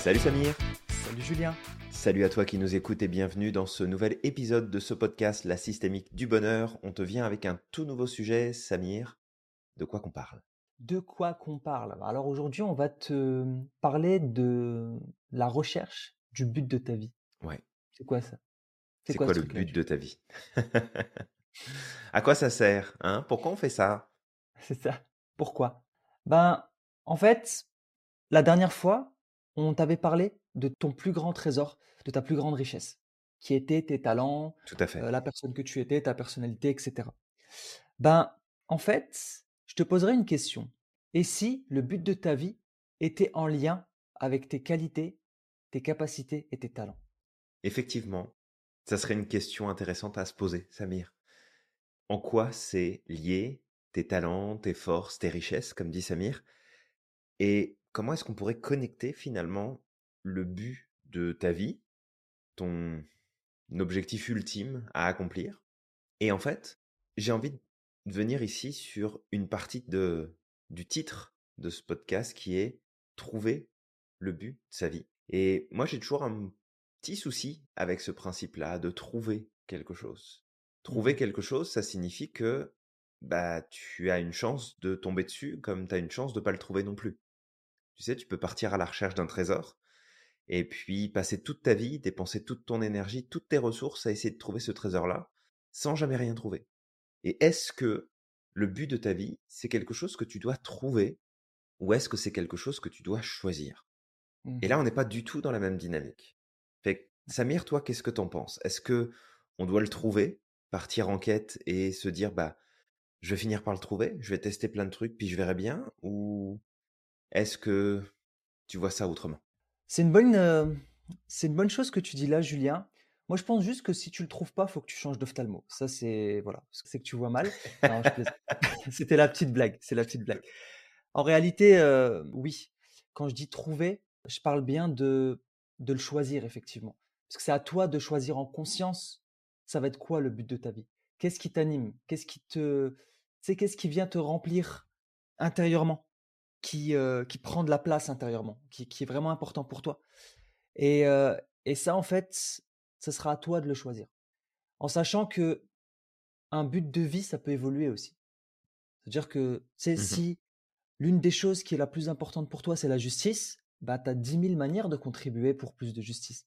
Salut Samir Salut Julien Salut à toi qui nous écoutes et bienvenue dans ce nouvel épisode de ce podcast La systémique du bonheur. On te vient avec un tout nouveau sujet, Samir. De quoi qu'on parle? De quoi qu'on parle? Alors aujourd'hui, on va te parler de la recherche du but de ta vie. Ouais. C'est quoi ça? C'est quoi, le but de ta vie? À quoi ça sert hein? Pourquoi on fait ça? C'est ça. Pourquoi? Ben, en fait, la dernière fois, on t'avait parlé de ton plus grand trésor, de ta plus grande richesse, qui était tes talents, Tout à fait. euh, la personne que tu étais, ta personnalité, etc. Ben, en fait, je te poserai une question. Et si le but de ta vie était en lien avec tes qualités, tes capacités et tes talents? Effectivement, ça serait une question intéressante à se poser, Samir. En quoi c'est lié tes talents, tes forces, tes richesses, comme dit Samir? Et comment est-ce qu'on pourrait connecter finalement le but de ta vie, ton objectif ultime à accomplir? Et en fait, j'ai envie de venir ici sur une partie de, du titre de ce podcast qui est Trouver le but de sa vie. Et moi, j'ai toujours un petit souci avec ce principe-là de trouver quelque chose. Trouver Mhm. quelque chose, ça signifie que bah tu as une chance de tomber dessus comme tu as une chance de pas le trouver non plus. Tu sais, tu peux partir à la recherche d'un trésor et puis passer toute ta vie, dépenser toute ton énergie, toutes tes ressources à essayer de trouver ce trésor-là sans jamais rien trouver. Et est-ce que le but de ta vie, c'est quelque chose que tu dois trouver ou est-ce que c'est quelque chose que tu dois choisir? Et là, Mhm. on n'est pas du tout dans la même dynamique. Fait que, Samir, toi, qu'est-ce que t'en penses? Est-ce que on doit le trouver, partir en quête et se dire, bah, je vais finir par le trouver, je vais tester plein de trucs, puis je verrai bien Ou est-ce que tu vois ça autrement? C'est une bonne, euh, c'est une bonne chose que tu dis là, Julien. Moi, je pense juste que si tu le trouves pas, faut que tu changes d'ophtalmo. Ça, c'est voilà, c'est que tu vois mal. C'était la petite blague. C'est la petite blague. En réalité, euh, oui. Quand je dis trouver, je parle bien de de le choisir effectivement, parce que c'est à toi de choisir en conscience. Ça va être quoi le but de ta vie? Qu'est-ce qui t'anime? Qu'est-ce qui te, c'est qu'est-ce qui vient te remplir intérieurement? Qui, euh, qui prend de la place intérieurement, qui, qui est vraiment important pour toi. Et, euh, et ça, en fait, ce sera à toi de le choisir. En sachant que un but de vie, ça peut évoluer aussi. C'est-à-dire que c'est Mhm. si l'une des choses qui est la plus importante pour toi, c'est la justice, bah, tu as 10 000 manières de contribuer pour plus de justice.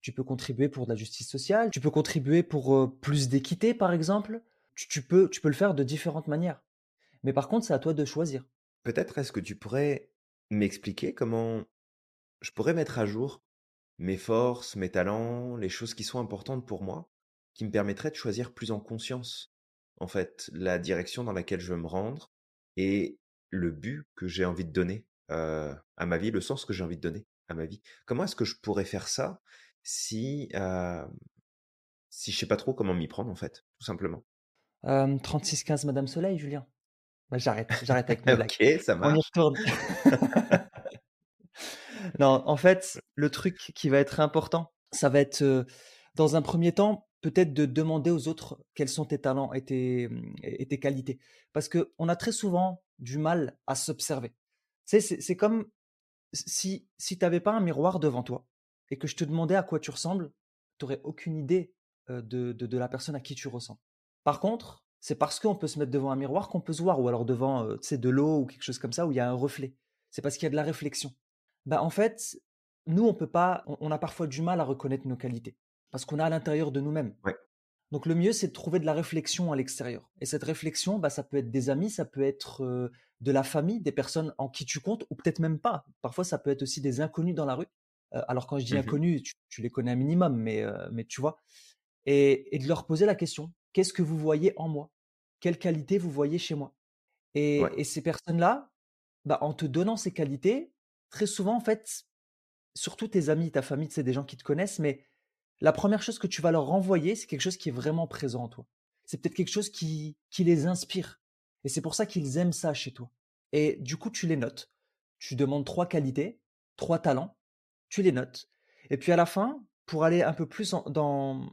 Tu peux contribuer pour de la justice sociale, tu peux contribuer pour euh, plus d'équité, par exemple. Tu, tu peux, tu peux le faire de différentes manières. Mais par contre, c'est à toi de choisir. Peut-être est-ce que tu pourrais m'expliquer comment je pourrais mettre à jour mes forces, mes talents, les choses qui sont importantes pour moi, qui me permettraient de choisir plus en conscience, en fait, la direction dans laquelle je veux me rendre et le but que j'ai envie de donner euh, à ma vie, le sens que j'ai envie de donner à ma vie. Comment est-ce que je pourrais faire ça si, euh, si je sais pas trop comment m'y prendre, en fait, tout simplement? Euh, 36-15 Madame Soleil, Julien. Bah, j'arrête, j'arrête avec mes blagues. Ok, ça On y marche. retourne. Non, en fait, le truc qui va être important, ça va être, euh, dans un premier temps, peut-être de demander aux autres quels sont tes talents et tes, et tes qualités. Parce que on a très souvent du mal à s'observer. C'est c'est comme si, si tu n'avais pas un miroir devant toi et que je te demandais à quoi tu ressembles, tu n'aurais aucune idée de, de, de la personne à qui tu ressembles. Par contre, c'est parce qu'on peut se mettre devant un miroir qu'on peut se voir, ou alors devant euh, de l'eau ou quelque chose comme ça où il y a un reflet. C'est parce qu'il y a de la réflexion. Bah, en fait, nous, on peut pas, on, on a parfois du mal à reconnaître nos qualités parce qu'on a à l'intérieur de nous-mêmes. Ouais. Donc le mieux, c'est de trouver de la réflexion à l'extérieur. Et cette réflexion, bah, ça peut être des amis, ça peut être euh, de la famille, des personnes en qui tu comptes, ou peut-être même pas. Parfois, ça peut être aussi des inconnus dans la rue. Euh, alors quand je dis Mhm. inconnus, tu, tu les connais un minimum, mais, euh, mais tu vois. Et, et de leur poser la question, qu'est-ce que vous voyez en moi? Quelles qualités vous voyez chez moi et, Ouais. et ces personnes-là, bah, en te donnant ces qualités, très souvent, en fait, surtout tes amis, ta famille, c'est des gens qui te connaissent, mais la première chose que tu vas leur renvoyer, c'est quelque chose qui est vraiment présent en toi. C'est peut-être quelque chose qui, qui les inspire. Et c'est pour ça qu'ils aiment ça chez toi. Et du coup, tu les notes. Tu demandes trois qualités, trois talents, tu les notes. Et puis à la fin, pour aller un peu plus en- dans,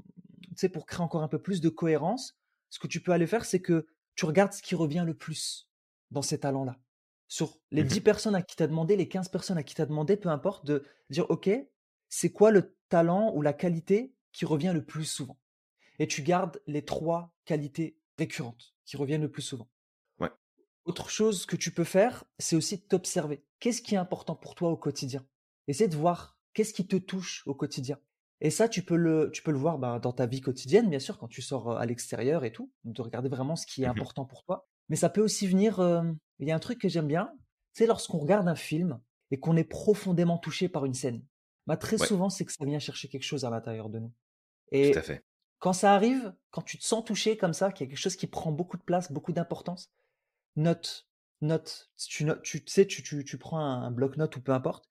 tu sais, pour créer encore un peu plus de cohérence, ce que tu peux aller faire, c'est que tu regardes ce qui revient le plus dans ces talents-là. sur les 10 Mmh personnes à qui tu as demandé, les 15 personnes à qui tu as demandé, peu importe, de dire: «OK, c'est quoi le talent ou la qualité qui revient le plus souvent?» et tu gardes les 3 qualités récurrentes qui reviennent le plus souvent. Ouais. Autre chose que tu peux faire, c'est aussi de t'observer. Qu'est-ce qui est important pour toi au quotidien? Essaie de voir qu'est-ce qui te touche au quotidien. Et ça, tu peux le, tu peux le voir bah, dans ta vie quotidienne, bien sûr, quand tu sors à l'extérieur et tout, de regarder vraiment ce qui est Mmh important pour toi. Mais ça peut aussi venir. euh, il y a un truc que j'aime bien, c'est lorsqu'on regarde un film et qu'on est profondément touché par une scène. Bah, très Ouais, souvent, c'est que ça vient chercher quelque chose à l'intérieur de nous. tout à Et fait. quand ça arrive, quand tu te sens touché comme ça, qu'il y a quelque chose qui prend beaucoup de place, beaucoup d'importance, note, note. Tu, notes- tu sais, tu, tu, tu prends un, un bloc-notes ou peu importe,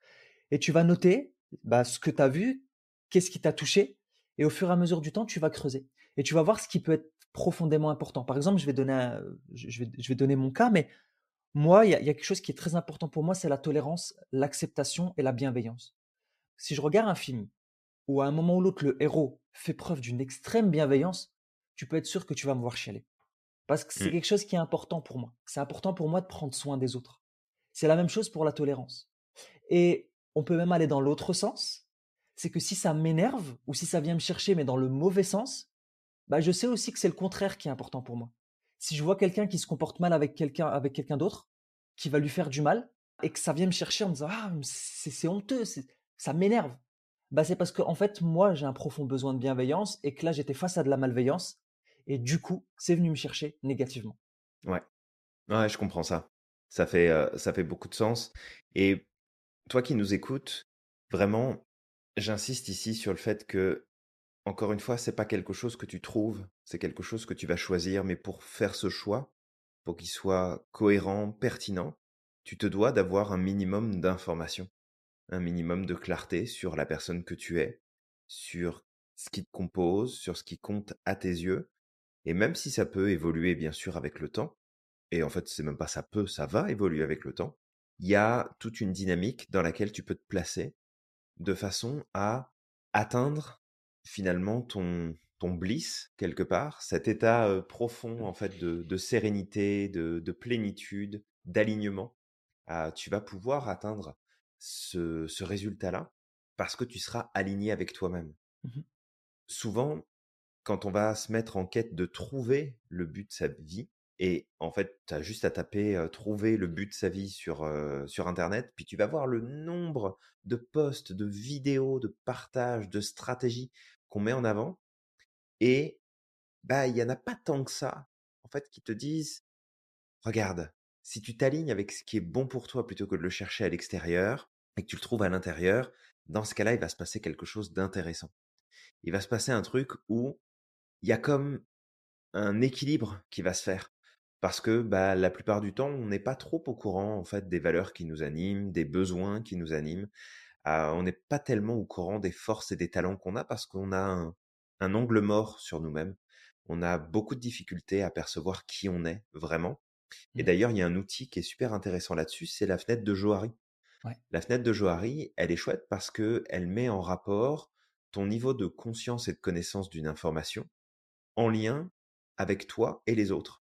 et tu vas noter bah, ce que tu as vu, qu'est-ce qui t'a touché, et au fur et à mesure du temps, tu vas creuser. Et tu vas voir ce qui peut être profondément important. Par exemple, je vais donner, un- je je vais, je vais donner mon cas, mais moi, il y a, il y a quelque chose qui est très important pour moi, c'est la tolérance, l'acceptation et la bienveillance. Si je regarde un film où à un moment ou l'autre, le héros fait preuve d'une extrême bienveillance, tu peux être sûr que tu vas me voir chialer. Parce que c'est Mmh. quelque chose qui est important pour moi. C'est important pour moi de prendre soin des autres. C'est la même chose pour la tolérance. Et on peut même aller dans l'autre sens. C'est que si ça m'énerve ou si ça vient me chercher, mais dans le mauvais sens, bah je sais aussi que c'est le contraire qui est important pour moi. Si je vois quelqu'un qui se comporte mal avec quelqu'un avec quelqu'un d'autre, qui va lui faire du mal, et que ça vient me chercher en me disant ah c'est honteux, ça m'énerve. Bah c'est parce que en fait moi j'ai un profond besoin de bienveillance et que là j'étais face à de la malveillance et du coup c'est venu me chercher négativement. Ouais. Ouais, je comprends ça. Ça fait, heu, ça fait beaucoup de sens et toi qui nous écoutes, vraiment, j'insiste ici sur le fait que, encore une fois, c'est pas quelque chose que tu trouves, c'est quelque chose que tu vas choisir, mais pour faire ce choix, pour qu'il soit cohérent, pertinent, tu te dois d'avoir un minimum d'informations, un minimum de clarté sur la personne que tu es, sur ce qui te compose, sur ce qui compte à tes yeux et même si ça peut évoluer bien sûr avec le temps, et en fait, c'est même pas ça peut, ça va évoluer avec le temps. Il y a toute une dynamique dans laquelle tu peux te placer de façon à atteindre finalement ton, ton bliss quelque part, cet état euh, profond en fait de, de sérénité, de, de plénitude, d'alignement. Ah, tu vas pouvoir atteindre ce, ce résultat-là parce que tu seras aligné avec toi-même. Mhm. Souvent, quand on va se mettre en quête de trouver le but de sa vie, et en fait, tu as juste à taper trouver le but de sa vie sur, sur Internet, puis tu vas voir le nombre de posts, de vidéos, de partages, de stratégies qu'on met en avant. Et bah, il n'y en a pas tant que ça, en fait, qui te disent, regarde, si tu t'alignes avec ce qui est bon pour toi plutôt que de le chercher à l'extérieur, et que tu le trouves à l'intérieur, dans ce cas-là, il va se passer quelque chose d'intéressant. Il va se passer un truc où il y a comme un équilibre qui va se faire. Parce que bah, la plupart du temps, on n'est pas trop au courant en fait des valeurs qui nous animent, des besoins qui nous animent. Ah, on n'est pas tellement au courant des forces et des talents qu'on a parce qu'on a un, un angle mort sur nous-mêmes. On a beaucoup de difficultés à percevoir qui on est vraiment. Et Mhm. d'ailleurs, il y a un outil qui est super intéressant là-dessus, c'est la fenêtre de Johari. Ouais. La fenêtre de Johari, elle est chouette parce que elle met en rapport ton niveau de conscience et de connaissance d'une information en lien avec toi et les autres.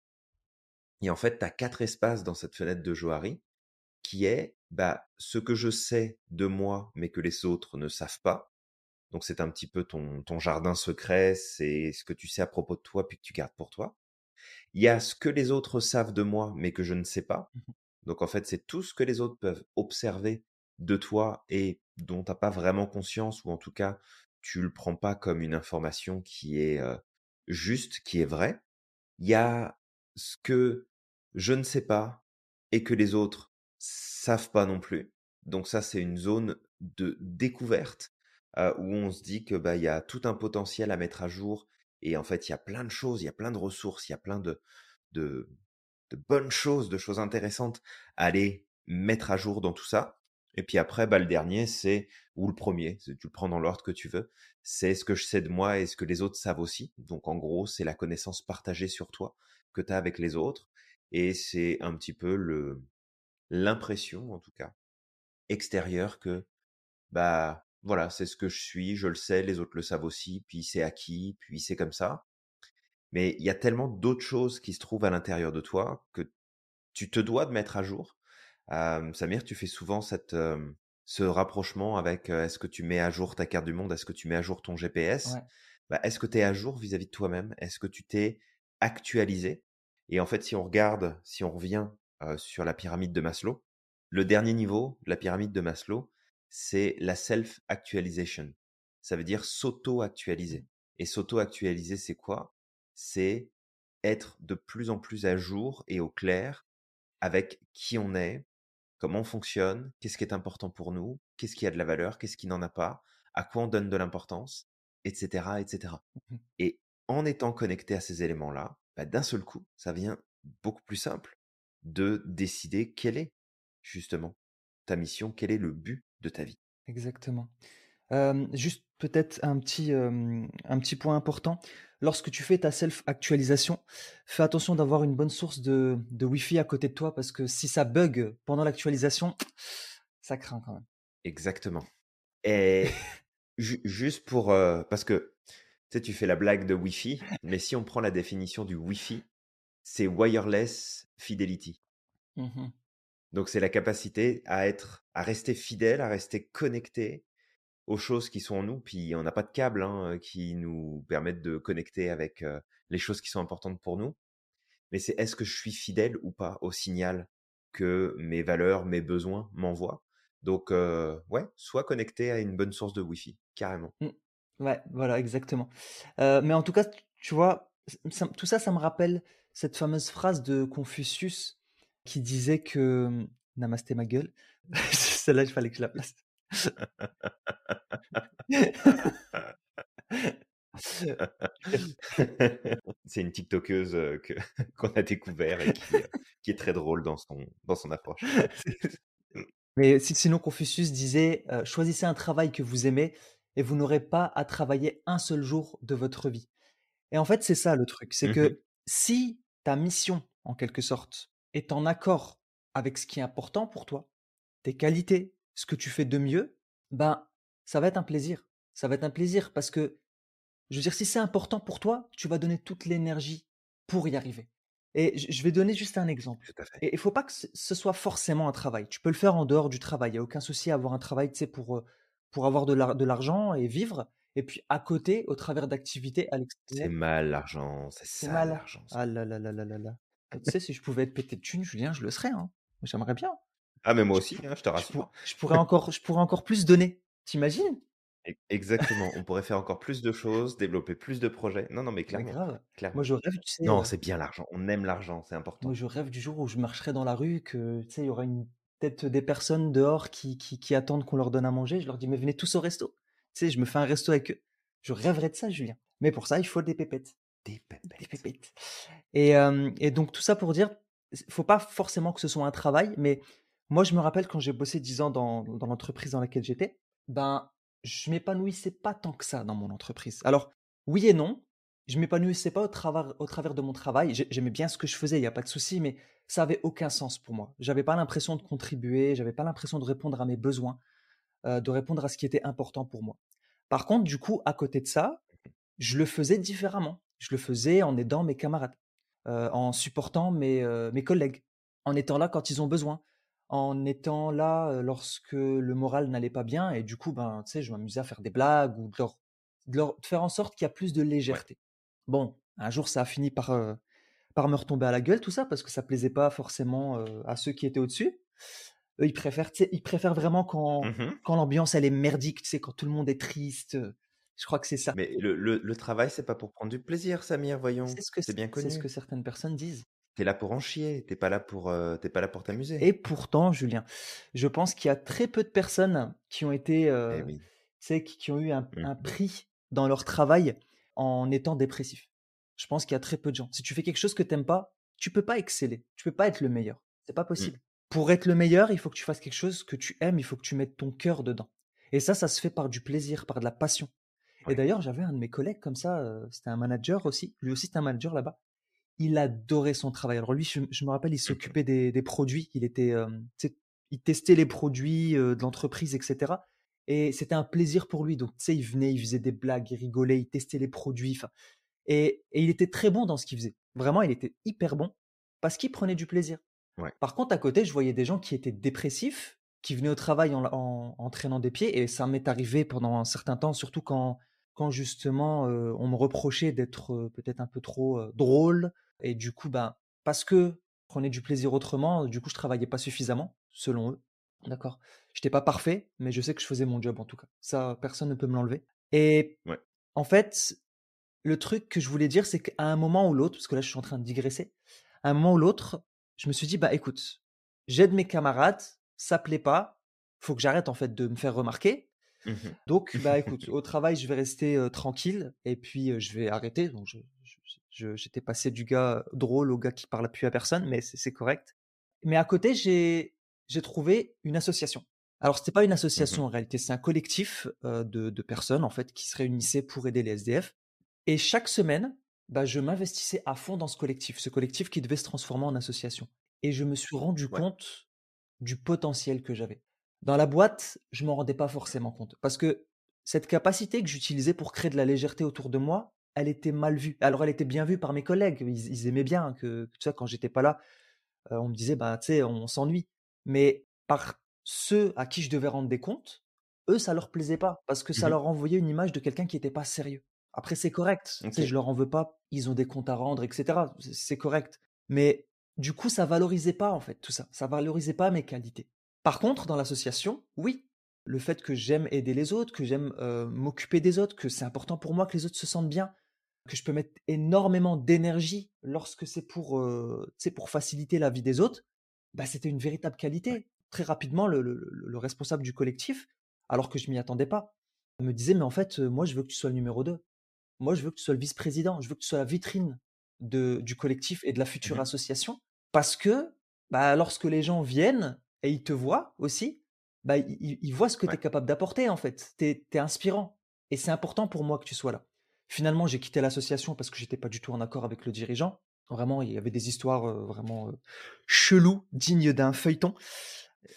Et en fait, tu as quatre espaces dans cette fenêtre de Johari qui est bah, ce que je sais de moi, mais que les autres ne savent pas. Donc, c'est un petit peu ton, ton jardin secret, c'est ce que tu sais à propos de toi, puis que tu gardes pour toi. Il y a ce que les autres savent de moi, mais que je ne sais pas. Mhm. Donc, en fait, c'est tout ce que les autres peuvent observer de toi et dont tu n'as pas vraiment conscience, ou en tout cas, tu le prends pas comme une information qui est euh, juste, qui est vraie. Il y a ce que je ne sais pas et que les autres savent pas non plus. Donc ça, c'est une zone de découverte euh, où on se dit que bah il y a tout un potentiel à mettre à jour et en fait il y a plein de choses, il y a plein de ressources, il y a plein de de, de bonnes choses, de choses intéressantes à aller mettre à jour dans tout ça. Et puis après, bah, le dernier, c'est, ou le premier, tu le prends dans l'ordre que tu veux, c'est ce que je sais de moi et ce que les autres savent aussi. Donc en gros, c'est la connaissance partagée sur toi que tu as avec les autres. Et c'est un petit peu le l'impression, en tout cas, extérieure que, bah voilà, c'est ce que je suis, je le sais, les autres le savent aussi, puis c'est acquis, puis c'est comme ça. Mais il y a tellement d'autres choses qui se trouvent à l'intérieur de toi que tu te dois de mettre à jour. Samir, tu fais souvent cette, ce rapprochement avec, est-ce que tu mets à jour ta carte du monde? Est-ce que tu mets à jour ton GPS? Ouais. Bah, est-ce que tu es à jour vis-à-vis de toi-même? Est-ce que tu t'es actualisé? Et en fait, si on regarde, si on revient, sur la pyramide de Maslow, le dernier niveau la pyramide de Maslow, c'est la self actualization. Ça veut dire s'auto-actualiser et s'auto-actualiser, c'est quoi? C'est être de plus en plus à jour et au clair avec qui on est, comment on fonctionne, qu'est-ce qui est important pour nous, qu'est-ce qui a de la valeur, qu'est-ce qui n'en a pas, à quoi on donne de l'importance, etc., etc. Mmh Et en étant connecté à ces éléments-là, bah, d'un seul coup, ça devient beaucoup plus simple de décider quelle est justement ta mission, quel est le but de ta vie. Exactement. Juste peut-être un petit, un petit point important. Lorsque tu fais ta self-actualisation, fais attention d'avoir une bonne source de de Wi-Fi à côté de toi parce que si ça bug pendant l'actualisation, ça craint quand même. Exactement. Et ju- juste pour... euh, parce que, tu sais, tu fais la blague de Wi-Fi, mais si on prend la définition du Wi-Fi, c'est wireless fidelity. Mmh Donc c'est la capacité à être, à rester fidèle, à rester connecté aux choses qui sont en nous. Puis on n'a pas de câbles hein, qui nous permettent de connecter avec euh, les choses qui sont importantes pour nous. Mais c'est est-ce que je suis fidèle ou pas au signal que mes valeurs, mes besoins m'envoient? Donc euh, ouais, sois connecté à une bonne source de Wi-Fi, carrément. Mmh. Ouais, voilà, exactement. Heu, mais en tout cas, tu vois, ça tout ça, ça me rappelle cette fameuse phrase de Confucius qui disait que, namasté ma gueule. Celle-là, il fallait que je la place. c'est une TikTokeuse euh, que qu'on a découvert et qui, euh, qui est très drôle dans son dans son approche. Mais si sinon Confucius disait, «Choisissez un travail que vous aimez et vous n'aurez pas à travailler un seul jour de votre vie». Et en fait, c'est ça le truc, c'est Mhm. que si ta mission, en quelque sorte, est en accord avec ce qui est important pour toi, tes qualités, ce que tu fais de mieux, ben, ça va être un plaisir. Ça va être un plaisir parce que, je veux dire, si c'est important pour toi, tu vas donner toute l'énergie pour y arriver. Et je vais donner juste un exemple. Tout à fait. Et il faut pas que ce soit forcément un travail. Tu peux le faire en dehors du travail. Il y a aucun souci à avoir un travail, tu sais, pour, heu, pour avoir de l'ar de l'argent et vivre. Et puis à côté, au travers d'activités à C'est l'extérieur mal l'argent, c'est c'est sale mal. l'argent. ça. Ah là là là là là là. Ah, tu sais, si je pouvais être pété de thunes, Julien, je le serais, hein. J'aimerais bien. Ah mais moi Je aussi, pour hein, je te je pour rassure. je pourrais encore je pourrais encore plus donner. T'imagines? E- Exactement. On pourrait faire encore plus de choses, développer plus de projets. Non, non, mais Mais clairement. Moi, je rêve, tu sais, Non, heu, c'est bien l'argent. On aime l'argent, c'est moi, important. je rêve du jour où je marcherai dans la rue, que, tu sais, il y aura une peut-être des personnes dehors qui qui qui attendent qu'on leur donne à manger. Je leur dis: «Mais venez tous au resto». Tu sais, je me fais un resto avec eux. Je rêverais de ça, Julien. Mais pour ça, il faut des pépettes. Des Des pépettes. pépettes. Et, hem, et donc tout ça pour dire, faut pas forcément que ce soit un travail, mais moi je me rappelle quand j'ai bossé 10 ans dans dans l'entreprise dans laquelle j'étais, ben, je m'épanouissais pas tant que ça dans mon entreprise. Alors, oui et non, je m'épanouissais pas au travers au travers de mon travail. J'ai j'aimais bien ce que je faisais, il y a pas de souci, mais ça avait aucun sens pour moi. J'avais pas l'impression de contribuer, j'avais pas l'impression de répondre à mes besoins, heu, de répondre à ce qui était important pour moi. Par contre, du coup, à côté de ça, je le faisais différemment. Je le faisais en aidant mes camarades, heu, en supportant mes, heu, mes collègues, en étant là quand ils ont besoin, en étant là, lorsque le moral n'allait pas bien et du coup, ben, tu sais, je m'amusais à faire des blagues ou de leur de leur de faire en sorte qu'il y a plus de Ouais. légèreté. Bon, un jour, ça a fini par, par me retomber à la gueule tout ça parce que ça plaisait pas forcément, heu, à ceux qui étaient au-dessus. Eux, ils préfèrent, ils préfèrent vraiment quand Mhm. quand l'ambiance elle est merdique, tu sais, quand tout le monde est triste, heu, je crois que c'est ça. Mais le, le, le travail, c'est pas pour prendre du plaisir, Samir, voyons. C'est ce bien c'est ce que connu. certaines personnes disent T'es là pour en chier. T'es pas là pour, euh, pas là pour t'amuser. et pourtant, Julien, je pense qu'il y a très peu de personnes qui ont été, Eh oui. sais, qui qui ont eu un un Mhm. prix dans leur travail en étant dépressif. Je pense qu'il y a très peu de gens. Si tu fais quelque chose que tu aimes pas, tu peux pas exceller, tu peux pas être le meilleur, c'est pas Mm. possible. Pour être le meilleur, il faut que tu fasses quelque chose que tu aimes, il faut que tu mettes ton cœur dedans et ça, ça se fait par du plaisir, par de la passion et d'ailleurs, j'avais un de mes collègues comme ça, heu, c'était un manager aussi, lui aussi c'était un manager là-bas. Il adorait son travail. Alors lui, je je me rappelle, il s'occupait des des produits. Il était, il testait les produits, heu, de l'entreprise et cetera et c'était un plaisir pour lui. Donc tu sais, il venait, il faisait des blagues, il rigolait, il testait les produits, enfin et et il était très bon dans ce qu'il faisait. Vraiment, il était hyper bon parce qu'il prenait du plaisir. Ouais. Par contre, à côté, je voyais des gens qui étaient dépressifs, qui venaient au travail en en en traînant des pieds et ça m'est arrivé pendant un certain temps, surtout quand quand justement, heu, on me reprochait d'être, heu, peut-être un peu trop, heu, drôle et du coup, ben, parce que je prenais du plaisir autrement, du coup, je travaillais pas suffisamment, selon eux, d'accord? J'étais pas parfait, mais je sais que je faisais mon job en tout cas. Ça, personne ne peut me l'enlever et Ouais. en fait, le truc que je voulais dire, c'est qu'à un moment ou l'autre, parce que là, je suis en train de digresser, à un moment ou l'autre, je me suis dit: «Bah, écoute, j'aide mes camarades, ça plaît pas, faut que j'arrête en fait de me faire remarquer. Mmh Donc, bah, écoute, au travail, je vais rester, tranquille et puis, je vais arrêter». Donc je je je j'étais passé du gars drôle au gars qui parle plus à personne, mais c'est correct. Mais à côté, j'ai j'ai trouvé une association. Alors c'était pas une Mmh association en réalité, c'est un collectif, de de personnes en fait qui se réunissaient pour aider les SDF et chaque semaine, bah, je m'investissais à fond dans ce collectif, ce collectif qui devait se transformer en association et je me suis rendu Ouais. compte du potentiel que j'avais. Dans la boîte, je m'en rendais pas forcément compte parce que cette capacité que j'utilisais pour créer de la légèreté autour de moi, elle était mal vue. Alors elle était bien vue par mes collègues, ils ils aimaient bien que tu vois, quand j'étais pas là, heu, on me disait: «Bah, tu sais, on s'ennuie». Mais par ceux à qui je devais rendre des comptes, eux, ça leur plaisait pas parce que ça Mmh leur envoyait une image de quelqu'un qui était pas sérieux. Après c'est correct, tu sais, je leur en veux pas, ils ont des comptes à rendre et cetera, c'est correct. Mais du coup, ça valorisait pas en fait tout ça, ça valorisait pas mes qualités. Par contre, dans l'association, oui, le fait que j'aime aider les autres, que j'aime, heu, m'occuper des autres, que c'est important pour moi que les autres se sentent bien, que je peux mettre énormément d'énergie lorsque c'est pour, sais, pour faciliter la vie des autres, bah, c'était une véritable qualité. Très rapidement, le le le le responsable du collectif, alors que je m'y attendais pas, me disait: «Mais en fait, heu, moi je veux que tu sois le numéro 2. Moi je veux que tu sois le vice-président, je veux que tu sois la vitrine de du collectif et de la future Mmh association». Parce que, bah, lorsque les gens viennent et ils te voient aussi, bah, ils voient ce que tu Ouais. es capable d'apporter en fait. Tu es tu es inspirant et c'est important pour moi que tu sois là. Finalement, j'ai quitté l'association parce que j'étais pas du tout en accord avec le dirigeant. Vraiment, il y avait des histoires, heu, vraiment, heu, cheloues, dignes d'un feuilleton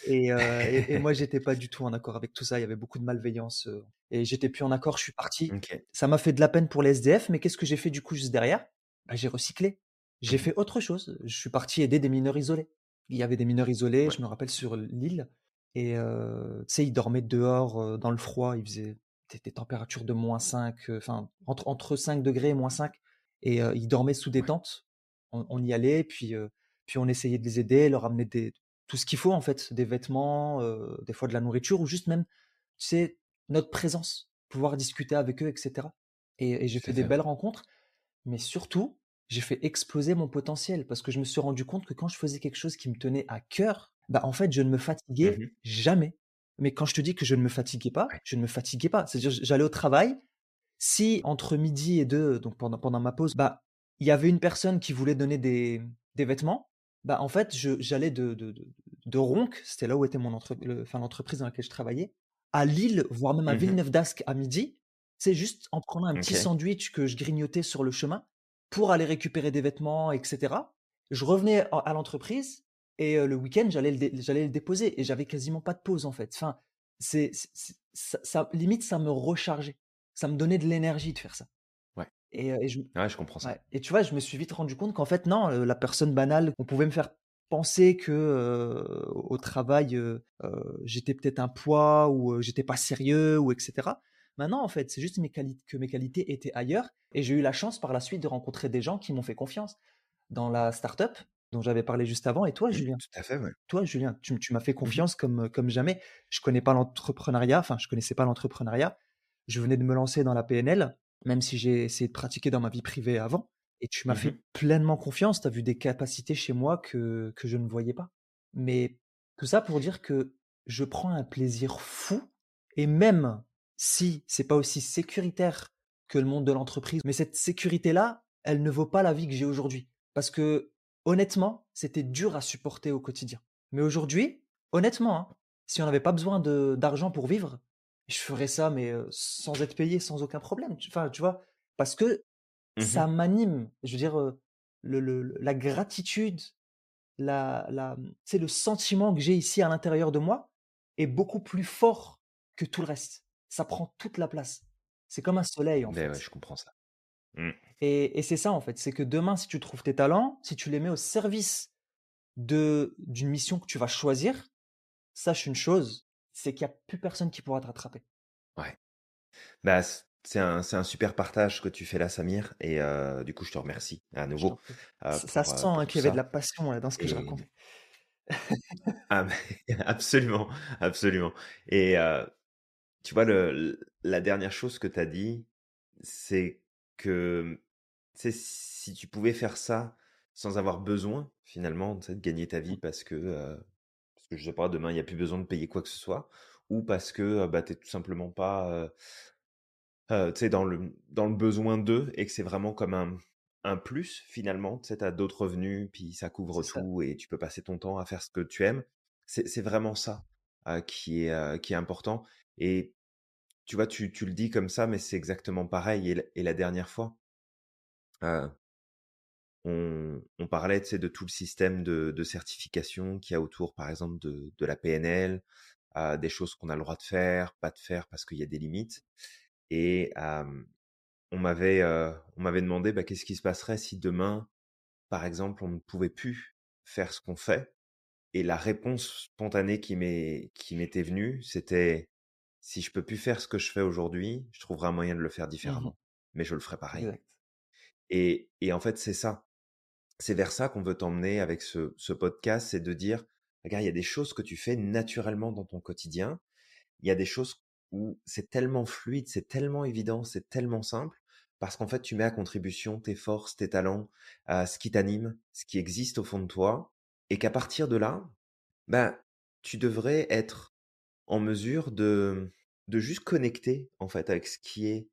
et heu et et moi, j'étais pas du tout en accord avec tout ça. Il y avait beaucoup de malveillance, heu et j'étais plus en accord, je suis parti. OK. Ça m'a fait de la peine pour les SDF, mais qu'est-ce que j'ai fait du coup juste derrière? Bah, j'ai recyclé. J'ai Mmh fait autre chose. Je suis parti aider des mineurs isolés. Il y avait des mineurs isolés, je me rappelle sur l'île et heu, tu sais, ils dormaient dehors, heu, dans le froid. Il faisait des des températures de -5, heu, enfin entre entre 5 degrés et -5 et heu, ils dormaient sous des tentes. On on y allait puis, puis on essayait de les aider, leur amener des tout ce qu'il faut en fait, des vêtements, heu, des fois de la nourriture ou juste même, tu sais, notre présence, pouvoir discuter avec eux et cetera et et j'ai fait des belles rencontres, mais surtout, j'ai fait exploser mon potentiel parce que je me suis rendu compte que quand je faisais quelque chose qui me tenait à cœur, bah, en fait, je ne me fatiguais Mmh jamais. Mais quand je te dis que je ne me fatiguais pas, je ne me fatiguais pas. C'est-à-dire, j'allais au travail, si entre midi et 2, donc pendant pendant ma pause, bah, il y avait une personne qui voulait donner des des vêtements, bah, en fait, j'allais de de de de Roncq, c'était là où était mon entre le l'entreprise dans laquelle je travaillais, à Lille, voire même à Mmh Villeneuve-d'Ascq à midi. C'est juste en prenant un petit sandwich que je grignotais sur le chemin pour aller récupérer des vêtements et cetera. Je revenais en à l'entreprise et le week-end, j'allais le dé le déposer et j'avais quasiment pas de pause, en fait. Enfin, c'est ça ça limite, ça me rechargeait. Ça me donnait de l'énergie de faire ça. Et je Ouais, je comprends ça. ouais et tu vois, je me suis vite rendu compte qu'en fait non, la personne banale, on pouvait me faire penser que, au travail, j'étais peut-être un poids ou j'étais pas sérieux ou et cetera. Bah non, en fait, c'est juste mes que mes qualités étaient ailleurs et j'ai eu la chance par la suite de rencontrer des gens qui m'ont fait confiance dans la start-up dont j'avais parlé juste avant et toi, Mmh, Julien? tout à fait, ouais. Toi, Julien, tu m'as fait Mmh confiance comme, comme jamais. Je connais pas l'entrepreneuriat, enfin, je connaissais pas l'entrepreneuriat. Je venais de me lancer dans la PNL, même si j'ai essayé de pratiquer dans ma vie privée avant et tu m'as Mmh fait pleinement confiance. Tu as vu des capacités chez moi que que je ne voyais pas. Mais tout ça pour dire que je prends un plaisir fou et même si c'est pas aussi sécuritaire que le monde de l'entreprise, mais cette sécurité-là, elle ne vaut pas la vie que j'ai aujourd'hui. Parce que Honnêtement, c'était dur à supporter au quotidien. Mais aujourd'hui, honnêtement, hein, si on n'avait pas besoin d'argent pour vivre, je ferais ça, mais sans être payé, sans aucun problème. Enfin, tu vois? Parce que Mmh ça m'anime. Je veux dire, le la gratitude, la la, mmh, tu sais, le sentiment que j'ai ici à l'intérieur de moi est beaucoup plus fort que tout le reste. Ça prend toute la place. C'est comme un soleil, en ouais, fait. je comprends ça. Mmh. Et et c'est ça, en fait, c'est que demain, si tu trouves tes talents, si tu les mets au service de d'une mission que tu vas choisir, sache une chose, c'est qu'il y a plus personne qui pourra te rattraper. Ouais. Bah, c'est un, c'est un super partage que tu fais là, Samir. Et euh, du coup, je te remercie à nouveau euh, Ça ça pour, se euh, sent, hein, qu'il y avait de la passion, là, dans ce que je Et racontais. ah, mais absolument, absolument. Et euh, tu vois, le, la dernière chose que tu as dit, c'est que si tu pouvais faire ça sans avoir besoin, finalement, de gagner ta vie Mmh, parce que, parce que je sais pas, demain, il n'y a plus besoin de payer quoi que ce soit, ou parce que bah, tu n'es tout simplement pas euh, dans le, dans le besoin d'eux et que c'est vraiment comme un, un plus finalement. Tu sais, d'autres revenus, puis ça couvre ça. tout et tu peux passer ton temps à faire ce que tu aimes. C'est vraiment ça euh, qui est, euh, qui est important. Et tu vois, tu, tu le dis comme ça, mais c'est exactement pareil. Et, la et la dernière fois, euh, on, on parlait de tout le système de, de certification qu'il y a autour, par exemple, de, de la PNL, euh, des choses qu'on a le droit de faire, pas de faire parce qu'il y a des limites. Et euh, on m'avait euh, on m'avait demandé bah, qu'est-ce qui se passerait si demain, par exemple, on ne pouvait plus faire ce qu'on fait? Et la réponse spontanée qui m'est qui m'était venue, c'était si je peux plus faire ce que je fais aujourd'hui, je trouverai un moyen de le faire Mmh différemment, mais je le ferai pareil. Exact. Et, et en fait, c'est ça. C'est vers ça qu'on veut t'emmener avec ce, podcast, c'est de dire, regarde, il y a des choses que tu fais naturellement dans ton quotidien, il y a des choses où c'est tellement fluide, c'est tellement évident, c'est tellement simple, parce qu'en fait, tu mets à contribution tes forces, tes talents, ce qui t'anime, ce qui existe au fond de toi, et qu'à partir de là, ben, tu devrais être en mesure de, de juste connecter, en fait, avec ce qui est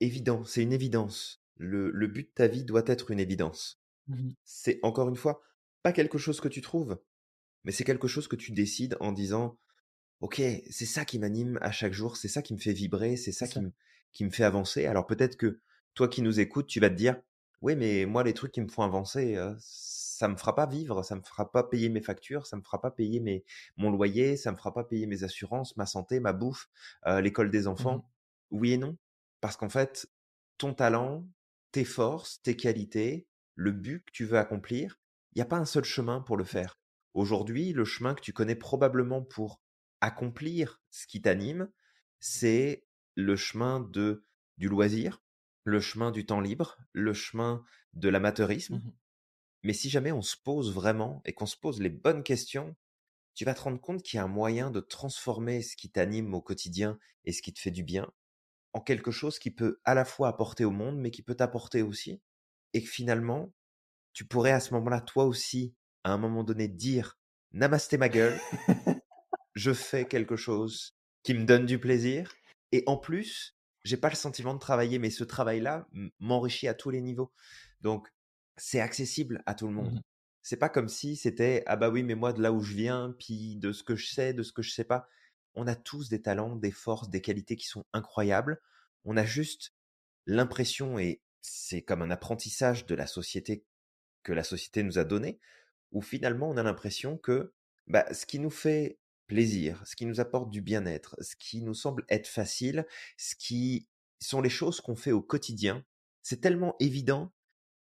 évident. C'est une évidence. Le, le but de ta vie doit être une évidence. Mmh C'est encore une fois pas quelque chose que tu trouves, mais c'est quelque chose que tu décides en disant OK, c'est ça qui m'anime à chaque jour, c'est ça qui me fait vibrer, c'est ça qui me qui me fait avancer. Alors peut-être que toi qui nous écoutes, tu vas te dire: «Oui, mais moi les trucs qui me font avancer, heu, ça me fera pas vivre, ça me fera pas payer mes factures, ça me fera pas payer mes mon loyer, ça me fera pas payer mes assurances, ma santé, ma bouffe, heu, l'école des Mmh enfants». Oui et non, parce qu'en fait, ton talent, tes forces, tes qualités, le but que tu veux accomplir, il y a pas un seul chemin pour le faire. Aujourd'hui, le chemin que tu connais probablement pour accomplir ce qui t'anime, c'est le chemin de du loisir, le chemin du temps libre, le chemin de l'amateurisme. Mmh Mais si jamais on se pose vraiment et qu'on se pose les bonnes questions, tu vas te rendre compte qu'il y a un moyen de transformer ce qui t'anime au quotidien et ce qui te fait du bien en quelque chose qui peut à la fois apporter au monde, mais qui peut t'apporter aussi. Et que finalement, tu pourrais à ce moment-là, toi aussi, à un moment donné, dire Namasté ma gueule, je fais quelque chose qui me donne du plaisir et en plus, j'ai pas le sentiment de travailler, mais ce travail-là m'enrichit à tous les niveaux. Donc, c'est accessible à tout le monde. Mmh C'est pas comme si c'était ah bah oui, mais moi de là où je viens, puis de ce que je sais, de ce que je sais pas. On a tous des talents, des forces, des qualités qui sont incroyables. On a juste l'impression et c'est comme un apprentissage de la société que la société nous a donné, où finalement on a l'impression que bah, ce qui nous fait plaisir, ce qui nous apporte du bien-être, ce qui nous semble être facile, ce qui sont les choses qu'on fait au quotidien, c'est tellement évident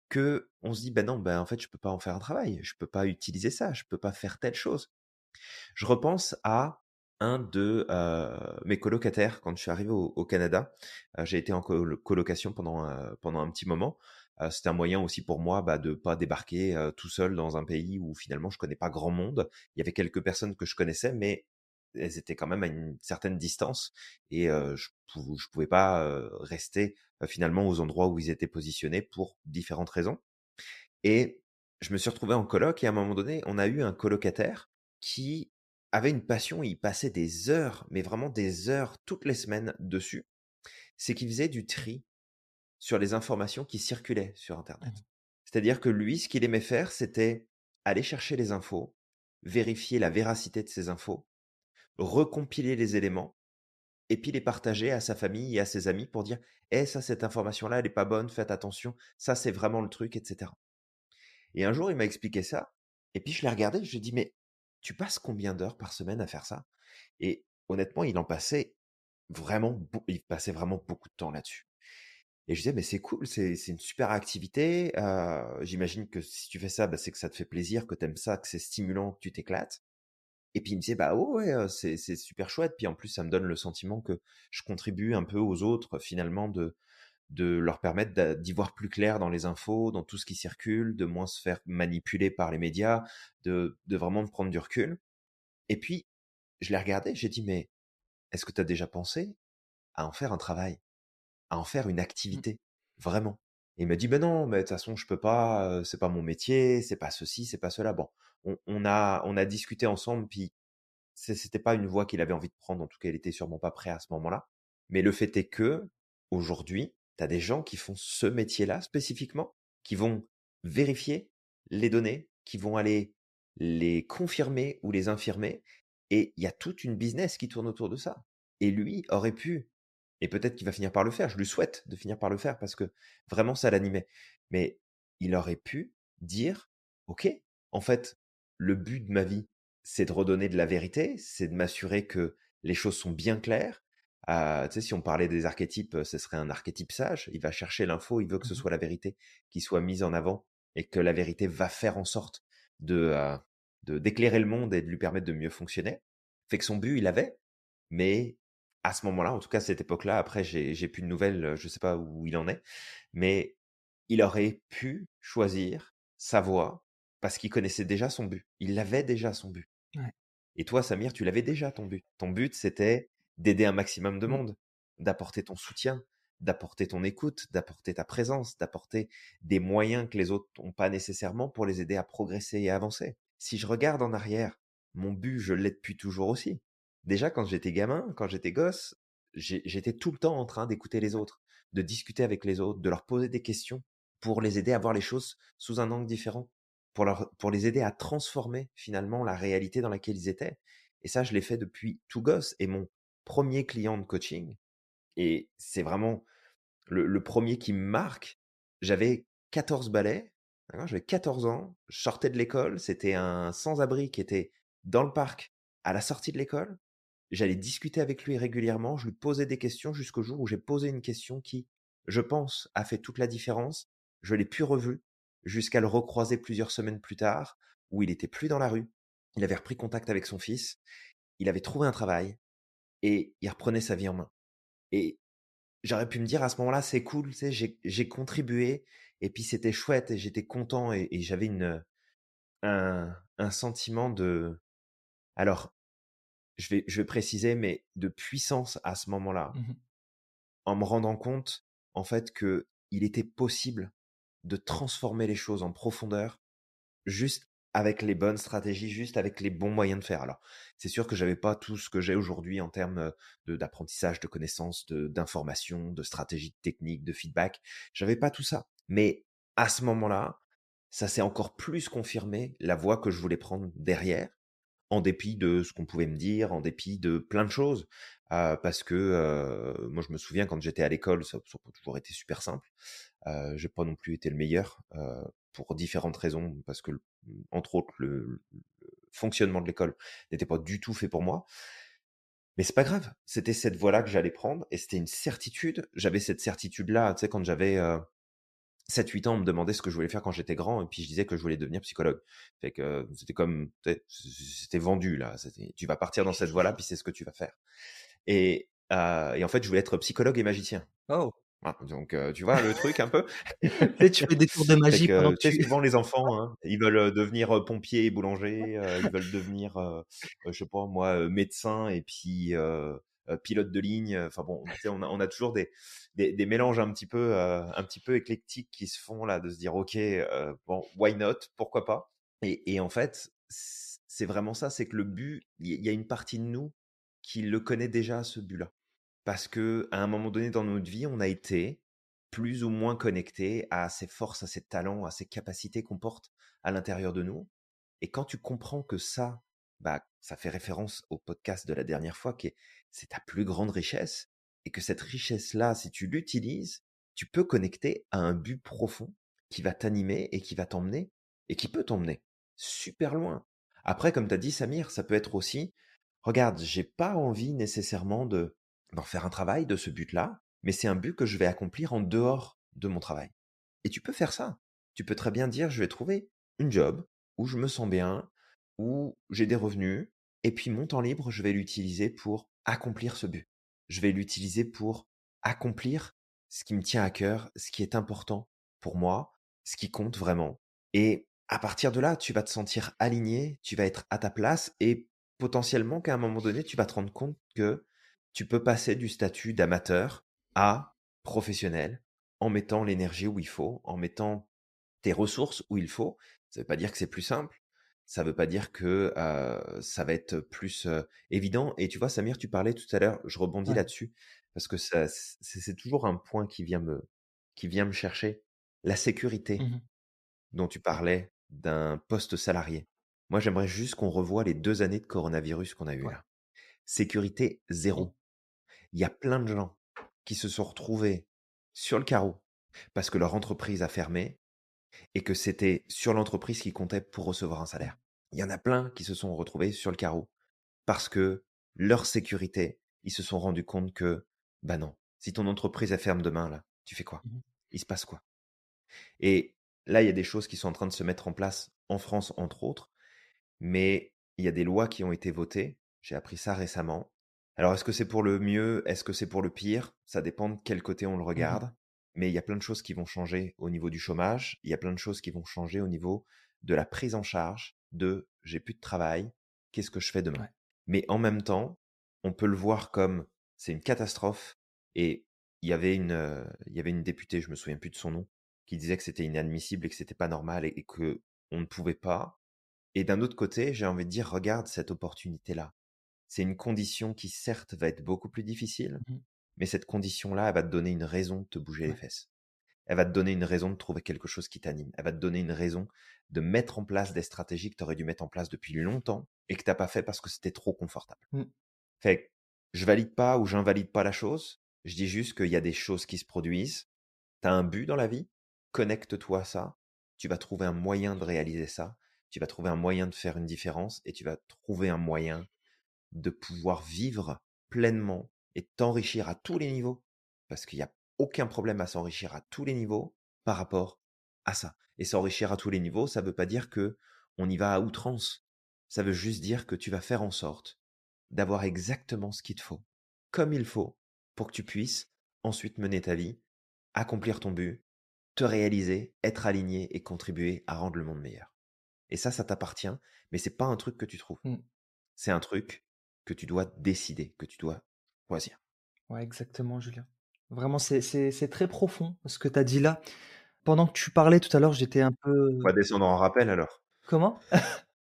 que on se dit bah non, bah en fait je peux pas en faire un travail, je peux pas utiliser ça, je peux pas faire telle chose. Je repense à un de euh, mes colocataires quand je suis arrivé au, au Canada. Euh, j'ai été en colo- colocation pendant, euh, pendant un petit moment. Euh, C'était un moyen aussi pour moi bah, de pas débarquer euh, tout seul dans un pays où finalement je connais pas grand monde. Il y avait quelques personnes que je connaissais, mais elles étaient quand même à une certaine distance et euh, je, pou- pouvais pas rester finalement aux endroits où ils étaient positionnés pour différentes raisons. Et je me suis retrouvé en coloc et à un moment donné, on a eu un colocataire qui avait une passion, il passait des heures, mais vraiment des heures toutes les semaines dessus. C'est qu'il faisait du tri sur les informations qui circulaient sur Internet. mh. C'est-à-dire que lui, ce qu'il aimait faire, c'était aller chercher les infos, vérifier la véracité de ces infos, recompiler les éléments et puis les partager à sa famille et à ses amis pour dire Eh, ça, cette information-là, elle est pas bonne, faites attention, ça, c'est vraiment le truc, etc. Et un jour, il m'a expliqué ça. Et puis, je l'ai regardé. Je lui ai dit, mais tu passes combien d'heures par semaine à faire ça? Et honnêtement, il en passait vraiment, il passait vraiment beaucoup de temps là-dessus. Et je disais: «Mais c'est cool, c'est une super activité, j'imagine que si tu fais ça, bah, c'est que ça te fait plaisir, que tu aimes ça, que c'est stimulant, que tu t'éclates». Et puis il me disait: «Bah, ouais, c'est super chouette, puis en plus ça me donne le sentiment que je contribue un peu aux autres finalement de de leur permettre d'y voir plus clair dans les infos, dans tout ce qui circule, de moins se faire manipuler par les médias, de de vraiment prendre du recul». Et puis, je l'ai regardé, j'ai dit: «Mais est-ce que tu as déjà pensé à en faire un travail? À en faire une Mmh. activité? Vraiment?» et il m'a dit: «Beh non, mais de toute façon je peux pas, heu, c'est pas mon métier, c'est pas ceci, c'est pas cela». Bon, on on a on a discuté ensemble, puis c'était pas une voie qu'il avait envie de prendre, en tout cas il était sûrement pas prêt à ce moment-là. Mais le fait est que, aujourd'hui, tu as des gens qui font ce métier-là spécifiquement, qui vont vérifier les données, qui vont aller les confirmer ou les infirmer et il y a toute une business qui tourne autour de ça. Et lui aurait pu et peut-être qu'il va finir par le faire, je lui souhaite de finir par le faire parce que vraiment ça l'animait. Mais il aurait pu dire: «OK, en fait, le but de ma vie, c'est de redonner de la vérité, c'est de m'assurer que les choses sont bien claires». Heu, tu sais, si on parlait des archétypes, ce serait un archétype sage. Il va chercher l'info, il veut que ce Mmh mh. soit la vérité qui soit mise en avant et que la vérité va faire en sorte de, heu, de d'éclairer le monde et de lui permettre de mieux fonctionner. Fait que son but, il l'avait, mais à ce moment-là, en tout cas à cette époque-là, après j'ai j'ai plus de nouvelles, heu, je sais pas où il en est, mais il aurait pu choisir sa voie parce qu'il connaissait déjà son but. Il l'avait déjà son but. Ouais. Et toi, Samir, tu l'avais déjà ton but. Ton but, c'était d'aider un maximum de Mmh. monde, d'apporter ton soutien, d'apporter ton écoute, d'apporter ta présence, d'apporter des moyens que les autres ont pas nécessairement pour les aider à progresser et avancer. Si je regarde en arrière, mon but, je l'ai depuis toujours aussi. Déjà quand j'étais gamin, quand j'étais gosse, j'étais tout le temps en train d'écouter les autres, de discuter avec les autres, de leur poser des questions pour les aider à voir les choses sous un angle différent, pour leur pour les aider à transformer finalement la réalité dans laquelle ils étaient. Et ça, je l'ai fait depuis tout gosse et mon premier client de coaching et c'est vraiment le 1er qui me marque, j'avais 14 balais, j'avais 14 ans, je sortais de l'école, c'était un sans-abri qui était dans le parc à la sortie de l'école. J'allais discuter avec lui régulièrement, je lui posais des questions jusqu'au jour où j'ai posé une question qui, je pense, a fait toute la différence. Je l'ai plus revu jusqu'à le recroiser plusieurs semaines plus tard, où il était plus dans la rue. Il avait repris contact avec son fils, il avait trouvé un travail et il reprenait sa vie en main. Et j'aurais pu me dire à ce moment-là: «C'est cool, tu sais, j'ai contribué et puis c'était chouette et j'étais content» et et j'avais une, un un sentiment de alors, je vais je vais préciser, mais de puissance à ce moment-là Mmh mh. en me rendant compte, en fait, qu'il était possible de transformer les choses en profondeur, juste avec les bonnes stratégies, juste avec les bons moyens de faire. Alors, c'est sûr que j'avais pas tout ce que j'ai aujourd'hui en termes, heu, de d'apprentissage, de connaissances, d'informations, de stratégies, de techniques, de feedback. J'avais pas tout ça. Mais à ce moment-là, ça s'est encore plus confirmé la voie que je voulais prendre derrière, en dépit de ce qu'on pouvait me dire, en dépit de plein de choses. Heu, parce que, moi je me souviens quand j'étais à l'école, ça ça a pas toujours été super simple. Heu, j'ai pas non plus été le meilleur, pour différentes raisons, parce que l entre autres le fonctionnement de l'école n'était pas du tout fait pour moi. Mais c'est pas grave, c'était cette voie-là que j'allais prendre et c'était une certitude. J'avais cette certitude-là, tu sais, quand j'avais, heu, 7-8 ans, on me demandait ce que je voulais faire quand j'étais grand et puis je disais que je voulais devenir psychologue. Fait que c'était comme, c'était vendu là, «Tu vas partir dans cette voie-là, puis c'est ce que tu vas faire» et heu et en fait, je voulais être psychologue et magicien. Oh! Donc heu, tu vois le truc un peu? Tu fais des tours de magie pendant que, tu sais, souvent les enfants, hein, ils veulent, heu, devenir, heu, pompier et boulanger, heu, ils veulent devenir, heu, je sais pas moi, médecin et puis, pilote de ligne, enfin bon, tu sais, on a on a toujours des des des mélanges un petit peu, un petit peu éclectiques qui se font là, de se dire: «OK, bon, why not? Pourquoi pas?» et et en fait, c'est vraiment ça, c'est que le but, il y y a une partie de nous qui le connaît déjà ce but-là. Parce qu'à un moment donné dans notre vie, on a été plus ou moins connectés à ces forces, à ces talents, à ces capacités qu'on porte à l'intérieur de nous et quand tu comprends que ça, bah, ça fait référence au podcast de la dernière fois qui est c'est ta plus grande richesse et que cette richesse-là, si tu l'utilises, tu peux connecter à un but profond qui va t'animer et qui va t'emmener et qui peut t'emmener super loin. Après, comme tu as dit Samir, ça peut être aussi: «Regarde, j'ai pas envie nécessairement de d'en faire un travail de ce but-là, mais c'est un but que je vais accomplir en dehors de mon travail. Et tu peux faire ça. Tu peux très bien dire, je vais trouver une job où je me sens bien, où j'ai des revenus, et puis mon temps libre, je vais l'utiliser pour accomplir ce but. Je vais l'utiliser pour accomplir ce qui me tient à cœur, ce qui est important pour moi, ce qui compte vraiment. Et à partir de là, tu vas te sentir aligné, tu vas être à ta place et potentiellement qu'à un moment donné, tu vas te rendre compte que tu peux passer du statut d'amateur à professionnel en mettant l'énergie où il faut, en mettant tes ressources où il faut. Ça ne veut pas dire que c'est plus simple, ça ne veut pas dire que ça va être plus évident. Et tu vois, Samir, tu parlais tout à l'heure, je rebondis là-dessus, parce que c'est toujours un point qui vient me, qui vient me chercher. La sécurité mmh dont tu parlais d'un poste salarié. Moi, j'aimerais juste qu'on revoie les deux années de coronavirus qu'on a eu là. Sécurité zéro. Il y a plein de gens qui se sont retrouvés sur le carreau parce que leur entreprise a fermé et que c'était sur l'entreprise qui comptait pour recevoir un salaire. Il y en a plein qui se sont retrouvés sur le carreau parce que leur sécurité, ils se sont rendus compte que, bah non, si ton entreprise elle ferme demain, là, tu fais quoi? Mmh Il se passe quoi? Et là, il y a des choses qui sont en train de se mettre en place en France, entre autres, mais il y a des lois qui ont été votées. J'ai appris ça récemment. Alors, est-ce que c'est pour le mieux? Est-ce que c'est pour le pire? Ça dépend de quel côté on le Mmh regarde. Mais il y a plein de choses qui vont changer au niveau du chômage. Il y a plein de choses qui vont changer au niveau de la prise en charge de j'ai plus de travail, qu'est-ce que je fais demain? Mais en même temps, on peut le voir comme c'est une catastrophe. Et il y avait une, il y avait une députée, je me souviens plus de son nom, qui disait que c'était inadmissible et que c'était pas normal et, et que on ne pouvait pas. Et d'un autre côté, j'ai envie de dire, regarde cette opportunité-là. C'est une condition qui certes va être beaucoup plus difficile, Mmh mais cette condition-là, elle va te donner une raison de te bouger les fesses. Elle va te donner une raison de trouver quelque chose qui t'anime. Elle va te donner une raison de mettre en place des stratégies que tu aurais dû mettre en place depuis longtemps et que tu n'as pas fait parce que c'était trop confortable. Mmh. Fait que je valide pas ou j'invalide pas la chose. Je dis juste qu'il y a des choses qui se produisent. Tu as un but dans la vie. Connecte-toi à ça. Tu vas trouver un moyen de réaliser ça. Tu vas trouver un moyen de faire une différence et tu vas trouver un moyen de pouvoir vivre pleinement et t'enrichir à tous les niveaux. Parce qu'il n'y a aucun problème à s'enrichir à tous les niveaux par rapport à ça. Et s'enrichir à tous les niveaux, ça ne veut pas dire que on y va à outrance. Ça veut juste dire que tu vas faire en sorte d'avoir exactement ce qu'il te faut, comme il faut, pour que tu puisses ensuite mener ta vie, accomplir ton but, te réaliser, être aligné et contribuer à rendre le monde meilleur. Et ça, ça t'appartient, mais c'est pas un truc que tu trouves. Mmh. C'est un truc que tu dois décider, que tu dois choisir. Ouais, exactement, Julien. Vraiment, c'est très profond ce que tu as dit là. Pendant que tu parlais tout à l'heure, j'étais un peu. On va descendre en rappel alors. Comment?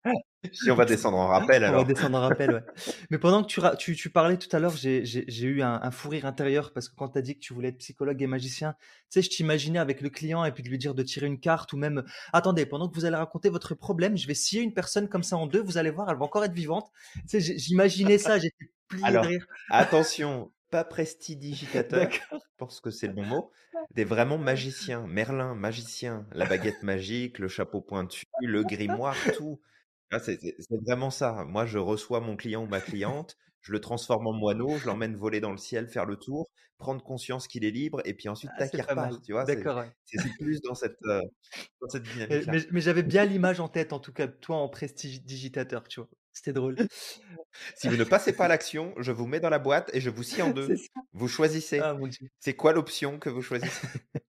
Si on va descendre en rappel alors. On va descendre en rappel, ouais. Mais pendant que tu, tu, tu parlais tout à l'heure, j'ai eu un, un, fou rire intérieur parce que quand tu as dit que tu voulais être psychologue et magicien, tu sais, je t'imaginais avec le client et puis de lui dire de tirer une carte ou même, attendez, pendant que vous allez raconter votre problème, je vais scier une personne comme ça en deux, vous allez voir, elle va encore être vivante. Tu sais, j'imaginais ça, j'étais plié alors, de rire. Attention, pas prestidigitateur, je pense que c'est le bon mot, des vraiment magiciens, Merlin, magicien, la baguette magique, le chapeau pointu, le grimoire, tout. Ah, c'est vraiment ça. Moi, je reçois mon client ou ma cliente, je le transforme en moineau, je l'emmène voler dans le ciel, faire le tour, prendre conscience qu'il est libre, et puis ensuite, Ah, tac, c'est il pas mal. repart. Tu vois, D'accord, ouais. c'est c'est plus dans cette, euh, dans cette Mais, dynamique-là. mais- mais j'avais bien l'image en tête, en tout cas, de toi en prestidigitateur, tu vois. C'était drôle. Si vous ne passez pas à l'action, je vous mets dans la boîte et je vous scie en deux. C'est ça. Vous choisissez. Ah, mon Dieu. C'est quoi l'option que vous choisissez?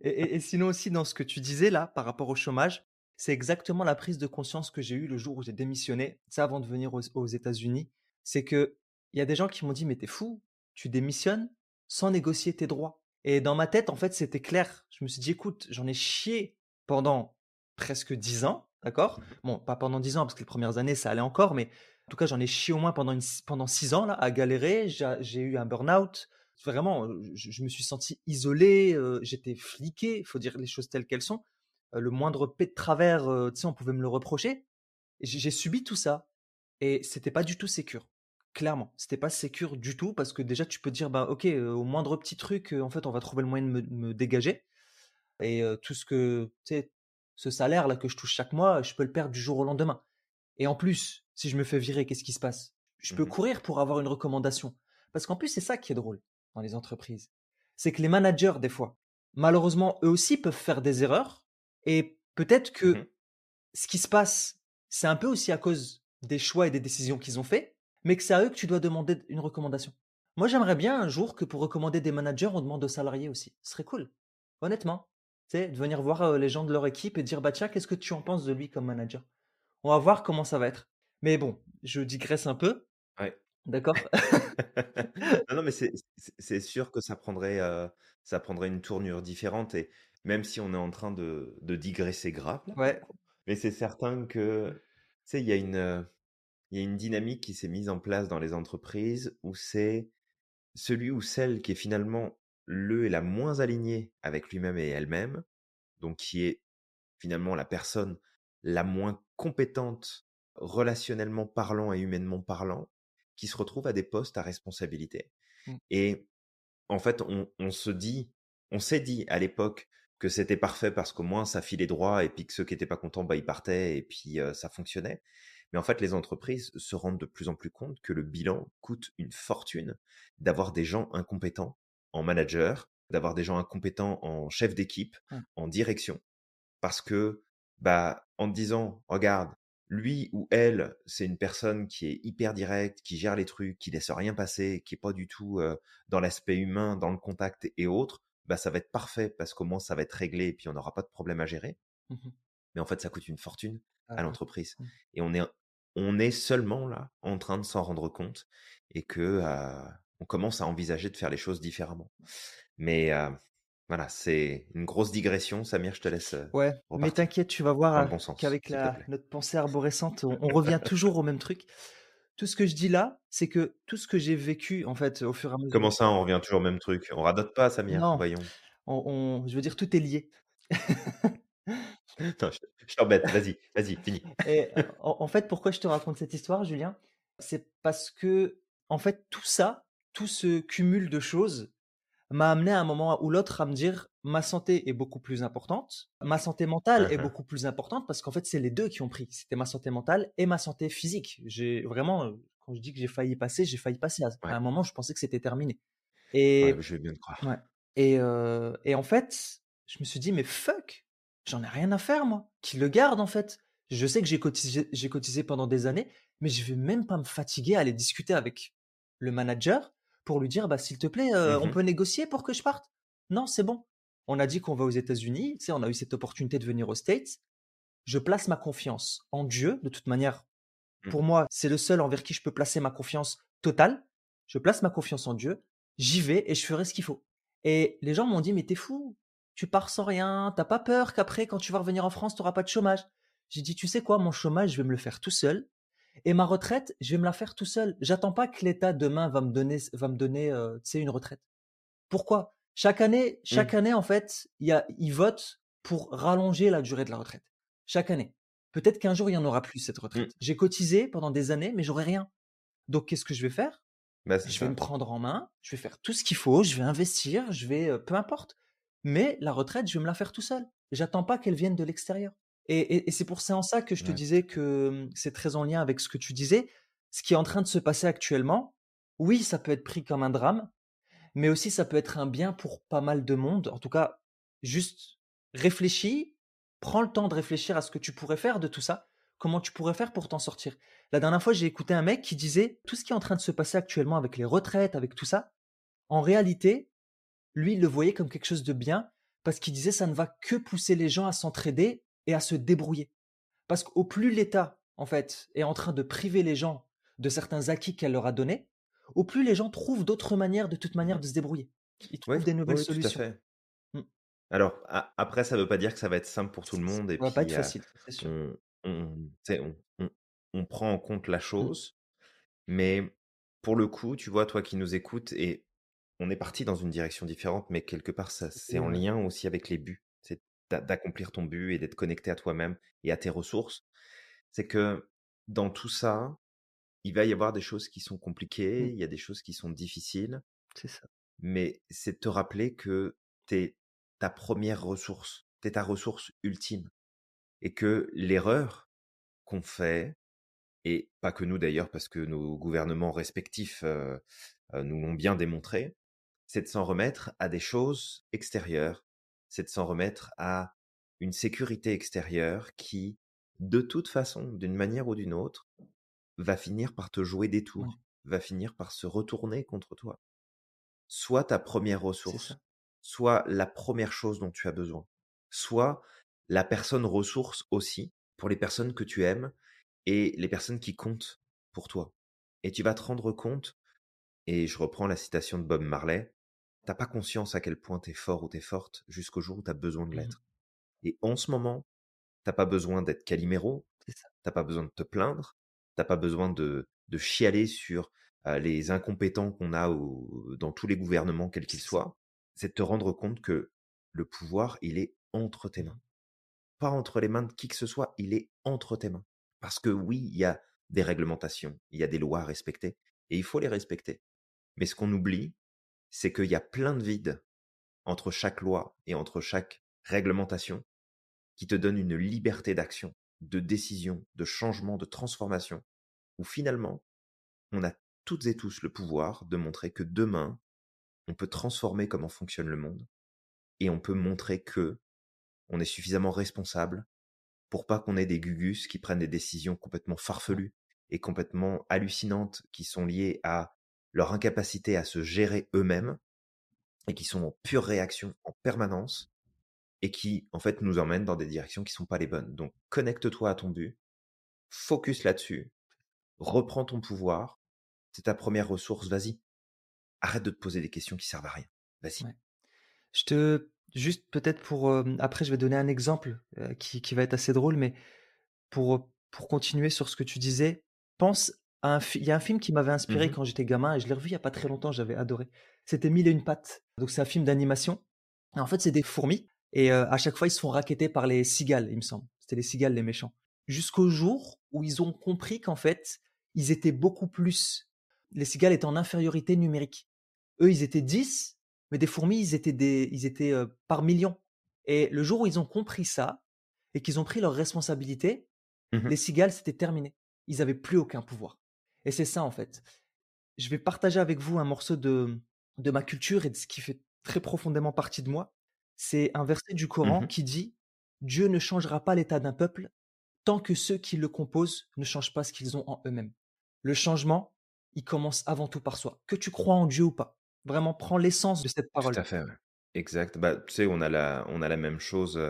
Et, et- et sinon aussi, dans ce que tu disais là, par rapport au chômage, c'est exactement la prise de conscience que j'ai eue le jour où j'ai démissionné, ça avant de venir aux, aux États-Unis. C'est que il y a des gens qui m'ont dit, mais t'es fou, tu démissionnes sans négocier tes droits. Et dans ma tête, en fait, c'était clair. Je me suis dit, écoute, j'en ai chié pendant presque dix ans, d'accord? Bon, pas pendant dix ans, parce que les premières années, ça allait encore, mais en tout cas, j'en ai chié au moins pendant, une, pendant six ans, là, à galérer. J'ai eu un burn-out. Vraiment, je, je me suis senti isolé, euh, j'étais fliqué, il faut dire les choses telles qu'elles sont. Euh, le moindre pet de travers, euh, tu sais, on pouvait me le reprocher. J'ai subi tout ça. Et c'était pas du tout sécure. Clairement, c'était pas sécure du tout parce que déjà tu peux dire bah ok euh, au moindre petit truc en fait on va trouver le moyen de me, dégager et tout ce que tu sais ce salaire là que je touche chaque mois je peux le perdre du jour au lendemain et en plus si je me fais virer qu'est-ce qui se passe? Je peux Mhm. courir pour avoir une recommandation parce qu'en plus c'est ça qui est drôle dans les entreprises, c'est que les managers, des fois, malheureusement, eux aussi peuvent faire des erreurs. Et peut-être que Mmh ce qui se passe, c'est un peu aussi à cause des choix et des décisions qu'ils ont fait, mais que c'est à eux que tu dois demander une recommandation. Moi, j'aimerais bien un jour que pour recommander des managers, on demande aux salariés aussi. Ce serait cool, honnêtement. Sais, de venir voir les gens de leur équipe et dire, bah tiens, qu'est-ce que tu en penses de lui comme manager? On va voir comment ça va être. Mais bon, je digresse un peu, Ouais. d'accord? Non, non, mais c'est c'est c'est sûr que ça prendrait, ça prendrait une tournure différente et même si on est en train de de digresser grave là, Ouais. mais c'est certain que, tu sais, il y a une, il y a une dynamique qui s'est mise en place dans les entreprises où c'est celui ou celle qui est finalement le et la moins alignée avec lui-même et elle-même, donc qui est finalement la personne la moins compétente relationnellement parlant et humainement parlant, qui se retrouve à des postes à responsabilité. Mmh. Et en fait, on, on se dit, on s'est dit à l'époque que c'était parfait parce qu'au moins ça filait droit et puis que ceux qui n'étaient pas contents, bah, ils partaient et puis euh, ça fonctionnait. Mais en fait, les entreprises se rendent de plus en plus compte que le bilan coûte une fortune d'avoir des gens incompétents en manager, d'avoir des gens incompétents en chef d'équipe, Mmh. en direction. Parce que, bah, en te disant, regarde, lui ou elle, c'est une personne qui est hyper directe, qui gère les trucs, qui laisse rien passer, qui est pas du tout euh, dans l'aspect humain, dans le contact et autres, bah ça va être parfait parce qu'au moins ça va être réglé et puis on n'aura pas de problème à gérer. Mmh Mais en fait, ça coûte une fortune Ah à l'entreprise. Mmh. Et on est, on est seulement là en train de s'en rendre compte et que euh, on commence à envisager de faire les choses différemment. Mais euh, voilà, c'est une grosse digression. Samir, je te laisse Ouais, mais t'inquiète, tu vas voir le bon qu'avec la, notre pensée arborescente, on, on revient toujours au même truc. Tout ce que je dis là, c'est que tout ce que j'ai vécu, en fait, au fur et à mesure. Comment ça, on revient toujours au même truc? On radote pas, Samir, Non, voyons. on, on- je veux dire, tout est lié. Non, je, je t'embête, vas-y, vas-y, fini. Et en, en fait, pourquoi je te raconte cette histoire, Julien? C'est parce que, en fait, tout ça, tout ce cumul de choses m'a amené à un moment ou l'autre à me dire ma santé est beaucoup plus importante, ma santé mentale est Uh-huh. beaucoup plus importante parce qu'en fait, c'est les deux qui ont pris. C'était ma santé mentale et ma santé physique. J'ai vraiment, euh, quand je dis que j'ai failli passer, j'ai failli passer. À, un moment, je pensais que c'était terminé. Ouais, Et, je vais bien te croire. ouais. et, euh, et en fait, je me suis dit, mais fuck, j'en ai rien à faire, moi. Qui le garde, en fait. Je sais que j'ai cotisé, j'ai cotisé pendant des années, mais je vais même pas me fatiguer à aller discuter avec le manager pour lui dire, bah, s'il te plaît, euh, on Mhm. peut négocier pour que je parte? Non, c'est bon. On a dit qu'on va aux États-Unis, tu sais, on a eu cette opportunité de venir aux States. Je place ma confiance en Dieu. De toute manière, pour Mhm. moi, c'est le seul envers qui je peux placer ma confiance totale. Je place ma confiance en Dieu. J'y vais et je ferai ce qu'il faut. Et les gens m'ont dit, mais t'es fou. Tu pars sans rien. T'as pas peur qu'après, quand tu vas revenir en France, t'auras pas de chômage? J'ai dit, tu sais quoi, mon chômage, je vais me le faire tout seul. Et ma retraite, je vais me la faire tout seul. J'attends pas que l'État demain va me donner, va me donner, euh, tu sais, une retraite. Pourquoi? Chaque année, chaque Mhm. année, en fait, il y a, ils votent pour rallonger la durée de la retraite. Chaque année. Peut-être qu'un jour, il y en aura plus cette Mm. retraite. J'ai cotisé pendant des années, mais j'aurai rien. Donc, qu'est-ce que je vais faire? Bah, Je vais me prendre en main, je vais faire tout ce qu'il faut, je vais investir, je vais, euh, peu importe. Mais la retraite, je vais me la faire tout seul. J'attends pas qu'elle vienne de l'extérieur. Et, et- et c'est pour ça en ça que je te disais que c'est très en lien avec ce que tu disais. Ce qui est en train de se passer actuellement, oui, ça peut être pris comme un drame, mais aussi ça peut être un bien pour pas mal de monde. En tout cas, juste réfléchis, prends le temps de réfléchir à ce que tu pourrais faire de tout ça, comment tu pourrais faire pour t'en sortir? La dernière fois, j'ai écouté un mec qui disait tout ce qui est en train de se passer actuellement avec les retraites, avec tout ça, en réalité, lui, il le voyait comme quelque chose de bien parce qu'il disait ça ne va que pousser les gens à s'entraider et à se débrouiller. Parce qu'au plus l'État, en fait, est en train de priver les gens de certains acquis qu'elle leur a donnés, au plus les gens trouvent d'autres manières, de toute manière, de se débrouiller. Ils trouvent des nouvelles oui, tout à solutions. fait. Mm. Alors, après, ça veut pas dire que ça va être simple pour tout le monde et Ça va pas être facile, c'est sûr. on, on, on, prend en compte la Mm. chose, mais pour le coup, tu vois, toi qui nous écoutes, et on est parti dans une direction différente, mais quelque part, ça, c'est en lien aussi avec les buts. D'accomplir ton but et d'être connecté à toi-même et à tes ressources. C'est que dans tout ça, il va y avoir des choses qui sont compliquées, Mm. il y a des choses qui sont difficiles, C'est ça. mais c'est de te rappeler que t'es ta première ressource, t'es ta ressource ultime, et que l'erreur qu'on fait, et pas que nous d'ailleurs, parce que nos gouvernements respectifs euh, euh, nous l'ont bien démontré, c'est de s'en remettre à des choses extérieures, c'est de s'en remettre à une sécurité extérieure qui, de toute façon, d'une manière ou d'une autre, va finir par te jouer des tours, va finir par se retourner contre toi. Soit ta première ressource, soit la première chose dont tu as besoin, soit la personne ressource aussi pour les personnes que tu aimes et les personnes qui comptent pour toi. Et tu vas te rendre compte, et je reprends la citation de Bob Marley, t'as pas conscience à quel point t'es fort ou t'es forte jusqu'au jour où t'as besoin de mmh l'être. Et en ce moment, t'as pas besoin d'être Calimero, t'as pas besoin de te plaindre, t'as pas besoin de, de chialer sur les incompétents qu'on a dans tous les gouvernements, quels qu'ils soient. C'est de te rendre compte que le pouvoir, il est entre tes mains. Pas entre les mains de qui que ce soit, il est entre tes mains. Parce que oui, il y a des réglementations, il y a des lois à respecter, et il faut les respecter. Mais ce qu'on oublie, c'est qu'il y a plein de vides entre chaque loi et entre chaque réglementation qui te donne une liberté d'action, de décision, de changement, de transformation, où finalement, on a toutes et tous le pouvoir de montrer que demain, on peut transformer comment fonctionne le monde, et on peut montrer que on est suffisamment responsable pour pas qu'on ait des gugus qui prennent des décisions complètement farfelues et complètement hallucinantes qui sont liées à leur incapacité à se gérer eux-mêmes et qui sont en pure réaction en permanence et qui en fait nous emmènent dans des directions qui sont pas les bonnes. Donc connecte-toi à ton but, focus là-dessus, reprends ton pouvoir, c'est ta première ressource, vas-y. Arrête de te poser des questions qui servent à rien. Vas-y. Je te juste peut-être pour après je vais donner un exemple qui, qui, va être assez drôle, mais pour pour continuer sur ce que tu disais, pense un il y a un film qui m'avait inspiré mmh quand j'étais gamin et je l'ai revu il y a pas très longtemps, j'avais adoré. C'était Mille et une pattes. Donc c'est un film d'animation. En fait, c'est des fourmis et à chaque fois ils se font raqueter par les cigales, il me semble. C'était les cigales les méchants. Jusqu'au jour où ils ont compris qu'en fait, ils étaient beaucoup plus les cigales étaient en infériorité numérique. Eux, ils étaient 10, mais des fourmis, ils étaient, des, ils étaient par millions. Et le jour où ils ont compris ça et qu'ils ont pris leurs responsabilités, mmh les cigales, c'était terminé. Ils n'avaient plus aucun pouvoir. Et c'est ça, en fait. Je vais partager avec vous un morceau de, de ma culture et de ce qui fait très profondément partie de moi. C'est un verset du Coran mmh qui dit Dieu ne changera pas l'état d'un peuple tant que ceux qui le composent ne changent pas ce qu'ils ont en eux-mêmes. Le changement, il commence avant tout par soi. Que tu crois en Dieu ou pas. Vraiment, prends l'essence de cette parole. Tout à fait, exact. Bah, tu sais, on a la, on a la même chose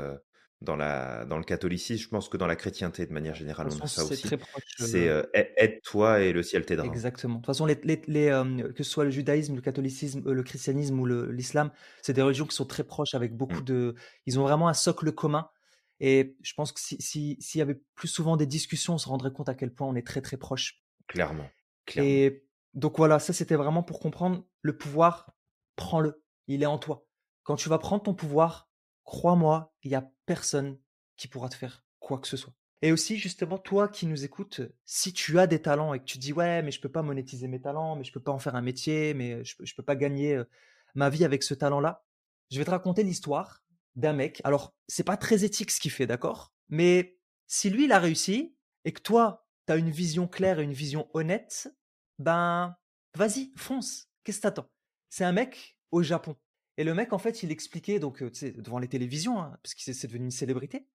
dans, la, dans le catholicisme. Je pense que dans la chrétienté, de manière générale, on a ça aussi. C'est aide-toi et le ciel t'aidera. Exactement. De toute façon, les, que ce soit le judaïsme, le catholicisme, le christianisme ou l'islam, c'est des religions qui sont très proches avec beaucoup mmh. de. Ils ont vraiment un socle commun. Et je pense que s'il si, s'il y avait plus souvent des discussions, on se rendrait compte à quel point on est très très proches. Clairement. Et donc voilà, ça c'était vraiment pour comprendre le pouvoir, prends-le, il est en toi. Quand tu vas prendre ton pouvoir, crois-moi, il n'y a personne qui pourra te faire quoi que ce soit. Et aussi, justement, toi qui nous écoutes, si tu as des talents et que tu dis ouais, mais je peux pas monétiser mes talents, mais je peux pas en faire un métier, mais je peux, peux pas gagner ma vie avec ce talent-là, je vais te raconter l'histoire d'un mec. Alors, c'est pas très éthique ce qu'il fait, d'accord? Mais si lui, il a réussi et que toi, tu as une vision claire et une vision honnête, ben vas-y, fonce. Qu'est-ce que t'attends? C'est un mec au Japon. Et le mec, en fait, il expliquait, donc, devant les télévisions, hein, parce que c'est devenu une célébrité.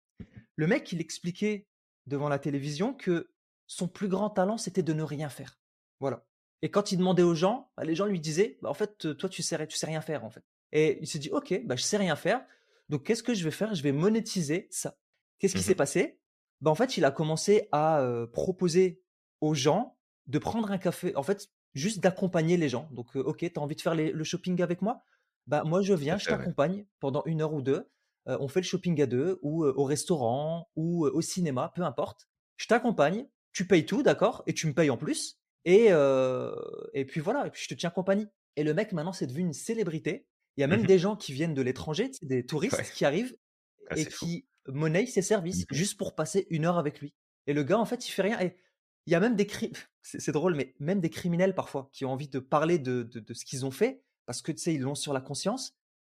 Le mec, il expliquait devant la télévision que son plus grand talent, c'était de ne rien faire. Voilà. Et quand il demandait aux gens, bah, les gens lui disaient, bah, en fait, toi, tu sais, tu sais rien faire, en fait. Et il s'est dit, ok, bah, je sais rien faire. Donc, qu'est-ce que je vais faire? Je vais monétiser ça. Qu'est-ce qui mmh s'est passé? Bah, en fait, il a commencé à proposer aux gens de prendre un café, en fait, juste d'accompagner les gens. Donc, ok, tu as envie de faire le shopping avec moi? Bah, moi, je viens, je t'accompagne pendant une heure ou deux. on fait le shopping à deux, ou au restaurant, ou au cinéma, peu importe. Je t'accompagne, tu payes tout, d'accord Et tu me payes en plus. Et, et puis voilà, et puis je te tiens compagnie. Et le mec, maintenant, c'est devenu une célébrité. Il y a même mmh des gens qui viennent de l'étranger, des touristes qui arrivent ah, et qui monnaie ses services mmh juste pour passer une heure avec lui. Et le gars, en fait, il fait rien. Et il y a même des c'est drôle, mais même des criminels parfois qui ont envie de parler de, de, ce qu'ils ont fait parce que tu sais, ils l'ont sur la conscience,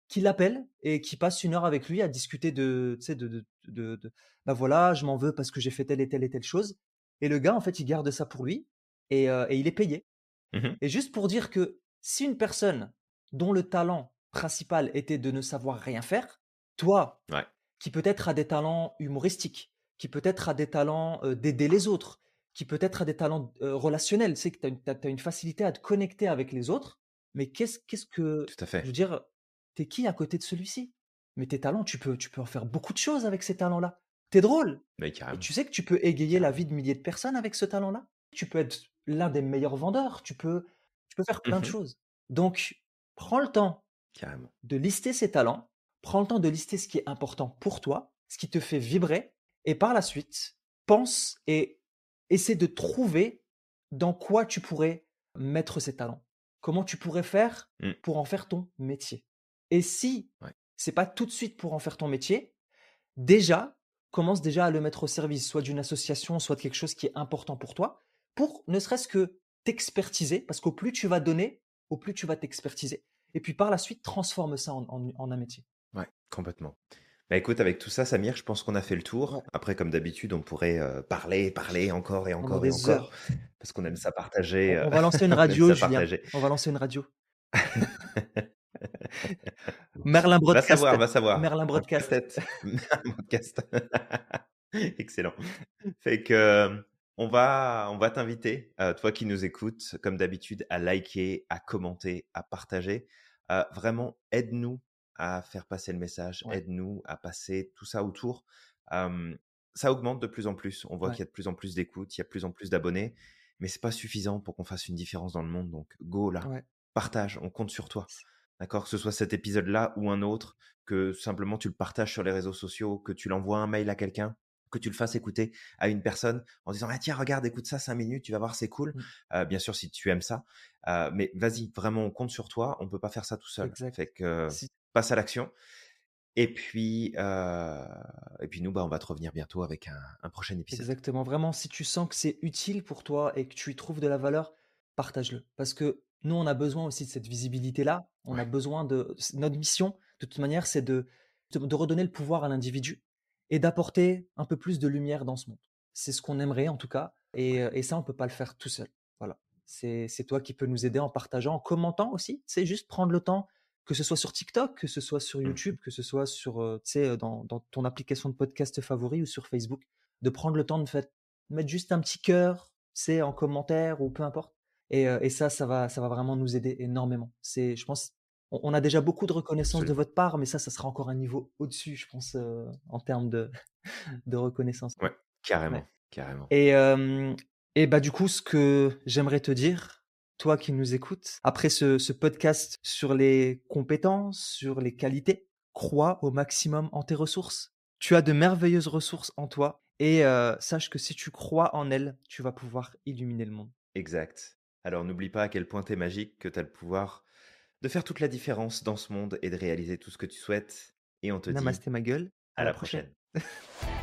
qui l'appellent et qui passent une heure avec lui à discuter de, tu sais, de, de, de, bah voilà, je m'en veux parce que j'ai fait telle et telle et telle chose. Et le gars, en fait, il garde ça pour lui et, et il est payé. Mmh et juste pour dire que si une personne dont le talent principal était de ne savoir rien faire, toi, Ouais. qui peut-être a des talents humoristiques, qui peut-être a des talents euh, d'aider les autres, qui peut-être a des talents euh, relationnels, c'est que tu as, une facilité à te connecter avec les autres, mais qu'est-ce qu'est-ce que... Tout à fait. Je veux dire, t'es qui à côté de celui-ci? Mais tes talents, tu peux, tu peux en faire beaucoup de choses avec ces talents-là. T'es drôle. Mais Et tu sais que tu peux égayer la vie de milliers de personnes avec ce talent-là. Tu peux être l'un des meilleurs vendeurs. Tu peux, tu peux faire plein de Mhm. choses. Donc, prends le temps Carrément. de lister ces talents. Prends le temps de lister ce qui est important pour toi, ce qui te fait vibrer. Et par la suite, pense et essaie de trouver dans quoi tu pourrais mettre ces talents. Comment tu pourrais faire Mm. pour en faire ton métier? Et si Ouais. c'est pas tout de suite pour en faire ton métier, déjà, commence déjà à le mettre au service, soit d'une association, soit de quelque chose qui est important pour toi, pour ne serait-ce que t'expertiser, parce qu'au plus tu vas donner, au plus tu vas t'expertiser. Et puis par la suite, transforme ça en, en- en un métier. Ouais, complètement. Bah écoute, avec tout ça, Samir, je pense qu'on a fait le tour. Après, comme d'habitude, on pourrait euh, parler, parler encore et encore et encore, heures. parce qu'on aime ça partager. On, euh, on va lancer une aime radio, Julien. On va lancer une radio. Merlin Va Broadcast. savoir, va savoir. Merlin Broadcast. Un podcast. Excellent. Fait que euh, on va, on va t'inviter, euh, toi qui nous écoutes, comme d'habitude, à liker, à commenter, à partager. Euh, vraiment, aide-nous à faire passer le message, Ouais. aide-nous à passer tout ça autour. Euh, ça augmente de plus en plus. On voit Ouais. qu'il y a de plus en plus d'écoutes, il y a de plus en plus d'abonnés, mais c'est pas suffisant pour qu'on fasse une différence dans le monde. Donc, go là, Ouais. partage, on compte sur toi. D'accord? Que ce soit cet épisode-là ou un autre, que simplement tu le partages sur les réseaux sociaux, que tu l'envoies un mail à quelqu'un, que tu le fasses écouter à une personne en disant ah, tiens regarde écoute ça cinq minutes tu vas voir c'est cool Mm. Euh, bien sûr si tu aimes ça Euh, mais vas-y vraiment on compte sur toi on peut pas faire ça tout seul Exact. fait que Si- passe à l'action et puis euh, et puis nous bah on va te revenir bientôt avec un, un prochain épisode Exactement. Vraiment, si tu sens que c'est utile pour toi et que tu y trouves de la valeur, partage-le. Parce que nous, on a besoin aussi de cette visibilité-là. On a besoin de. Notre mission, de toute manière, c'est de, de, redonner le pouvoir à l'individu et d'apporter un peu plus de lumière dans ce monde. C'est ce qu'on aimerait, en tout cas. Et, euh, et ça, on peut pas le faire tout seul. Voilà. C'est toi qui peux nous aider en partageant, en commentant aussi. C'est juste prendre le temps, que ce soit sur TikTok, que ce soit sur Mhm. YouTube, que ce soit sur, euh, tu sais, dans, dans ton application de podcast favori ou sur Facebook de prendre le temps de fait- mettre juste un petit cœur, c'est en commentaire ou peu importe. Et, euh, et ça, ça va, ça va vraiment nous aider énormément. C'est, je pense, on, on a déjà beaucoup de reconnaissance de votre part, mais ça, ça sera encore un niveau au-dessus, je pense, euh, en termes de, de reconnaissance. ouais carrément Ouais. carrément Et, euh, et bah du coup, ce que j'aimerais te dire, toi qui nous écoutes, après ce, ce podcast sur les compétences, sur les qualités, crois au maximum en tes ressources. Tu as de merveilleuses ressources en toi et euh, sache que si tu crois en elles, tu vas pouvoir illuminer le monde. exact alors n'oublie pas à quel point t'es magique que t'as le pouvoir de faire toute la différence dans ce monde et de réaliser tout ce que tu souhaites et on te dit Namasté ma gueule. à la prochaine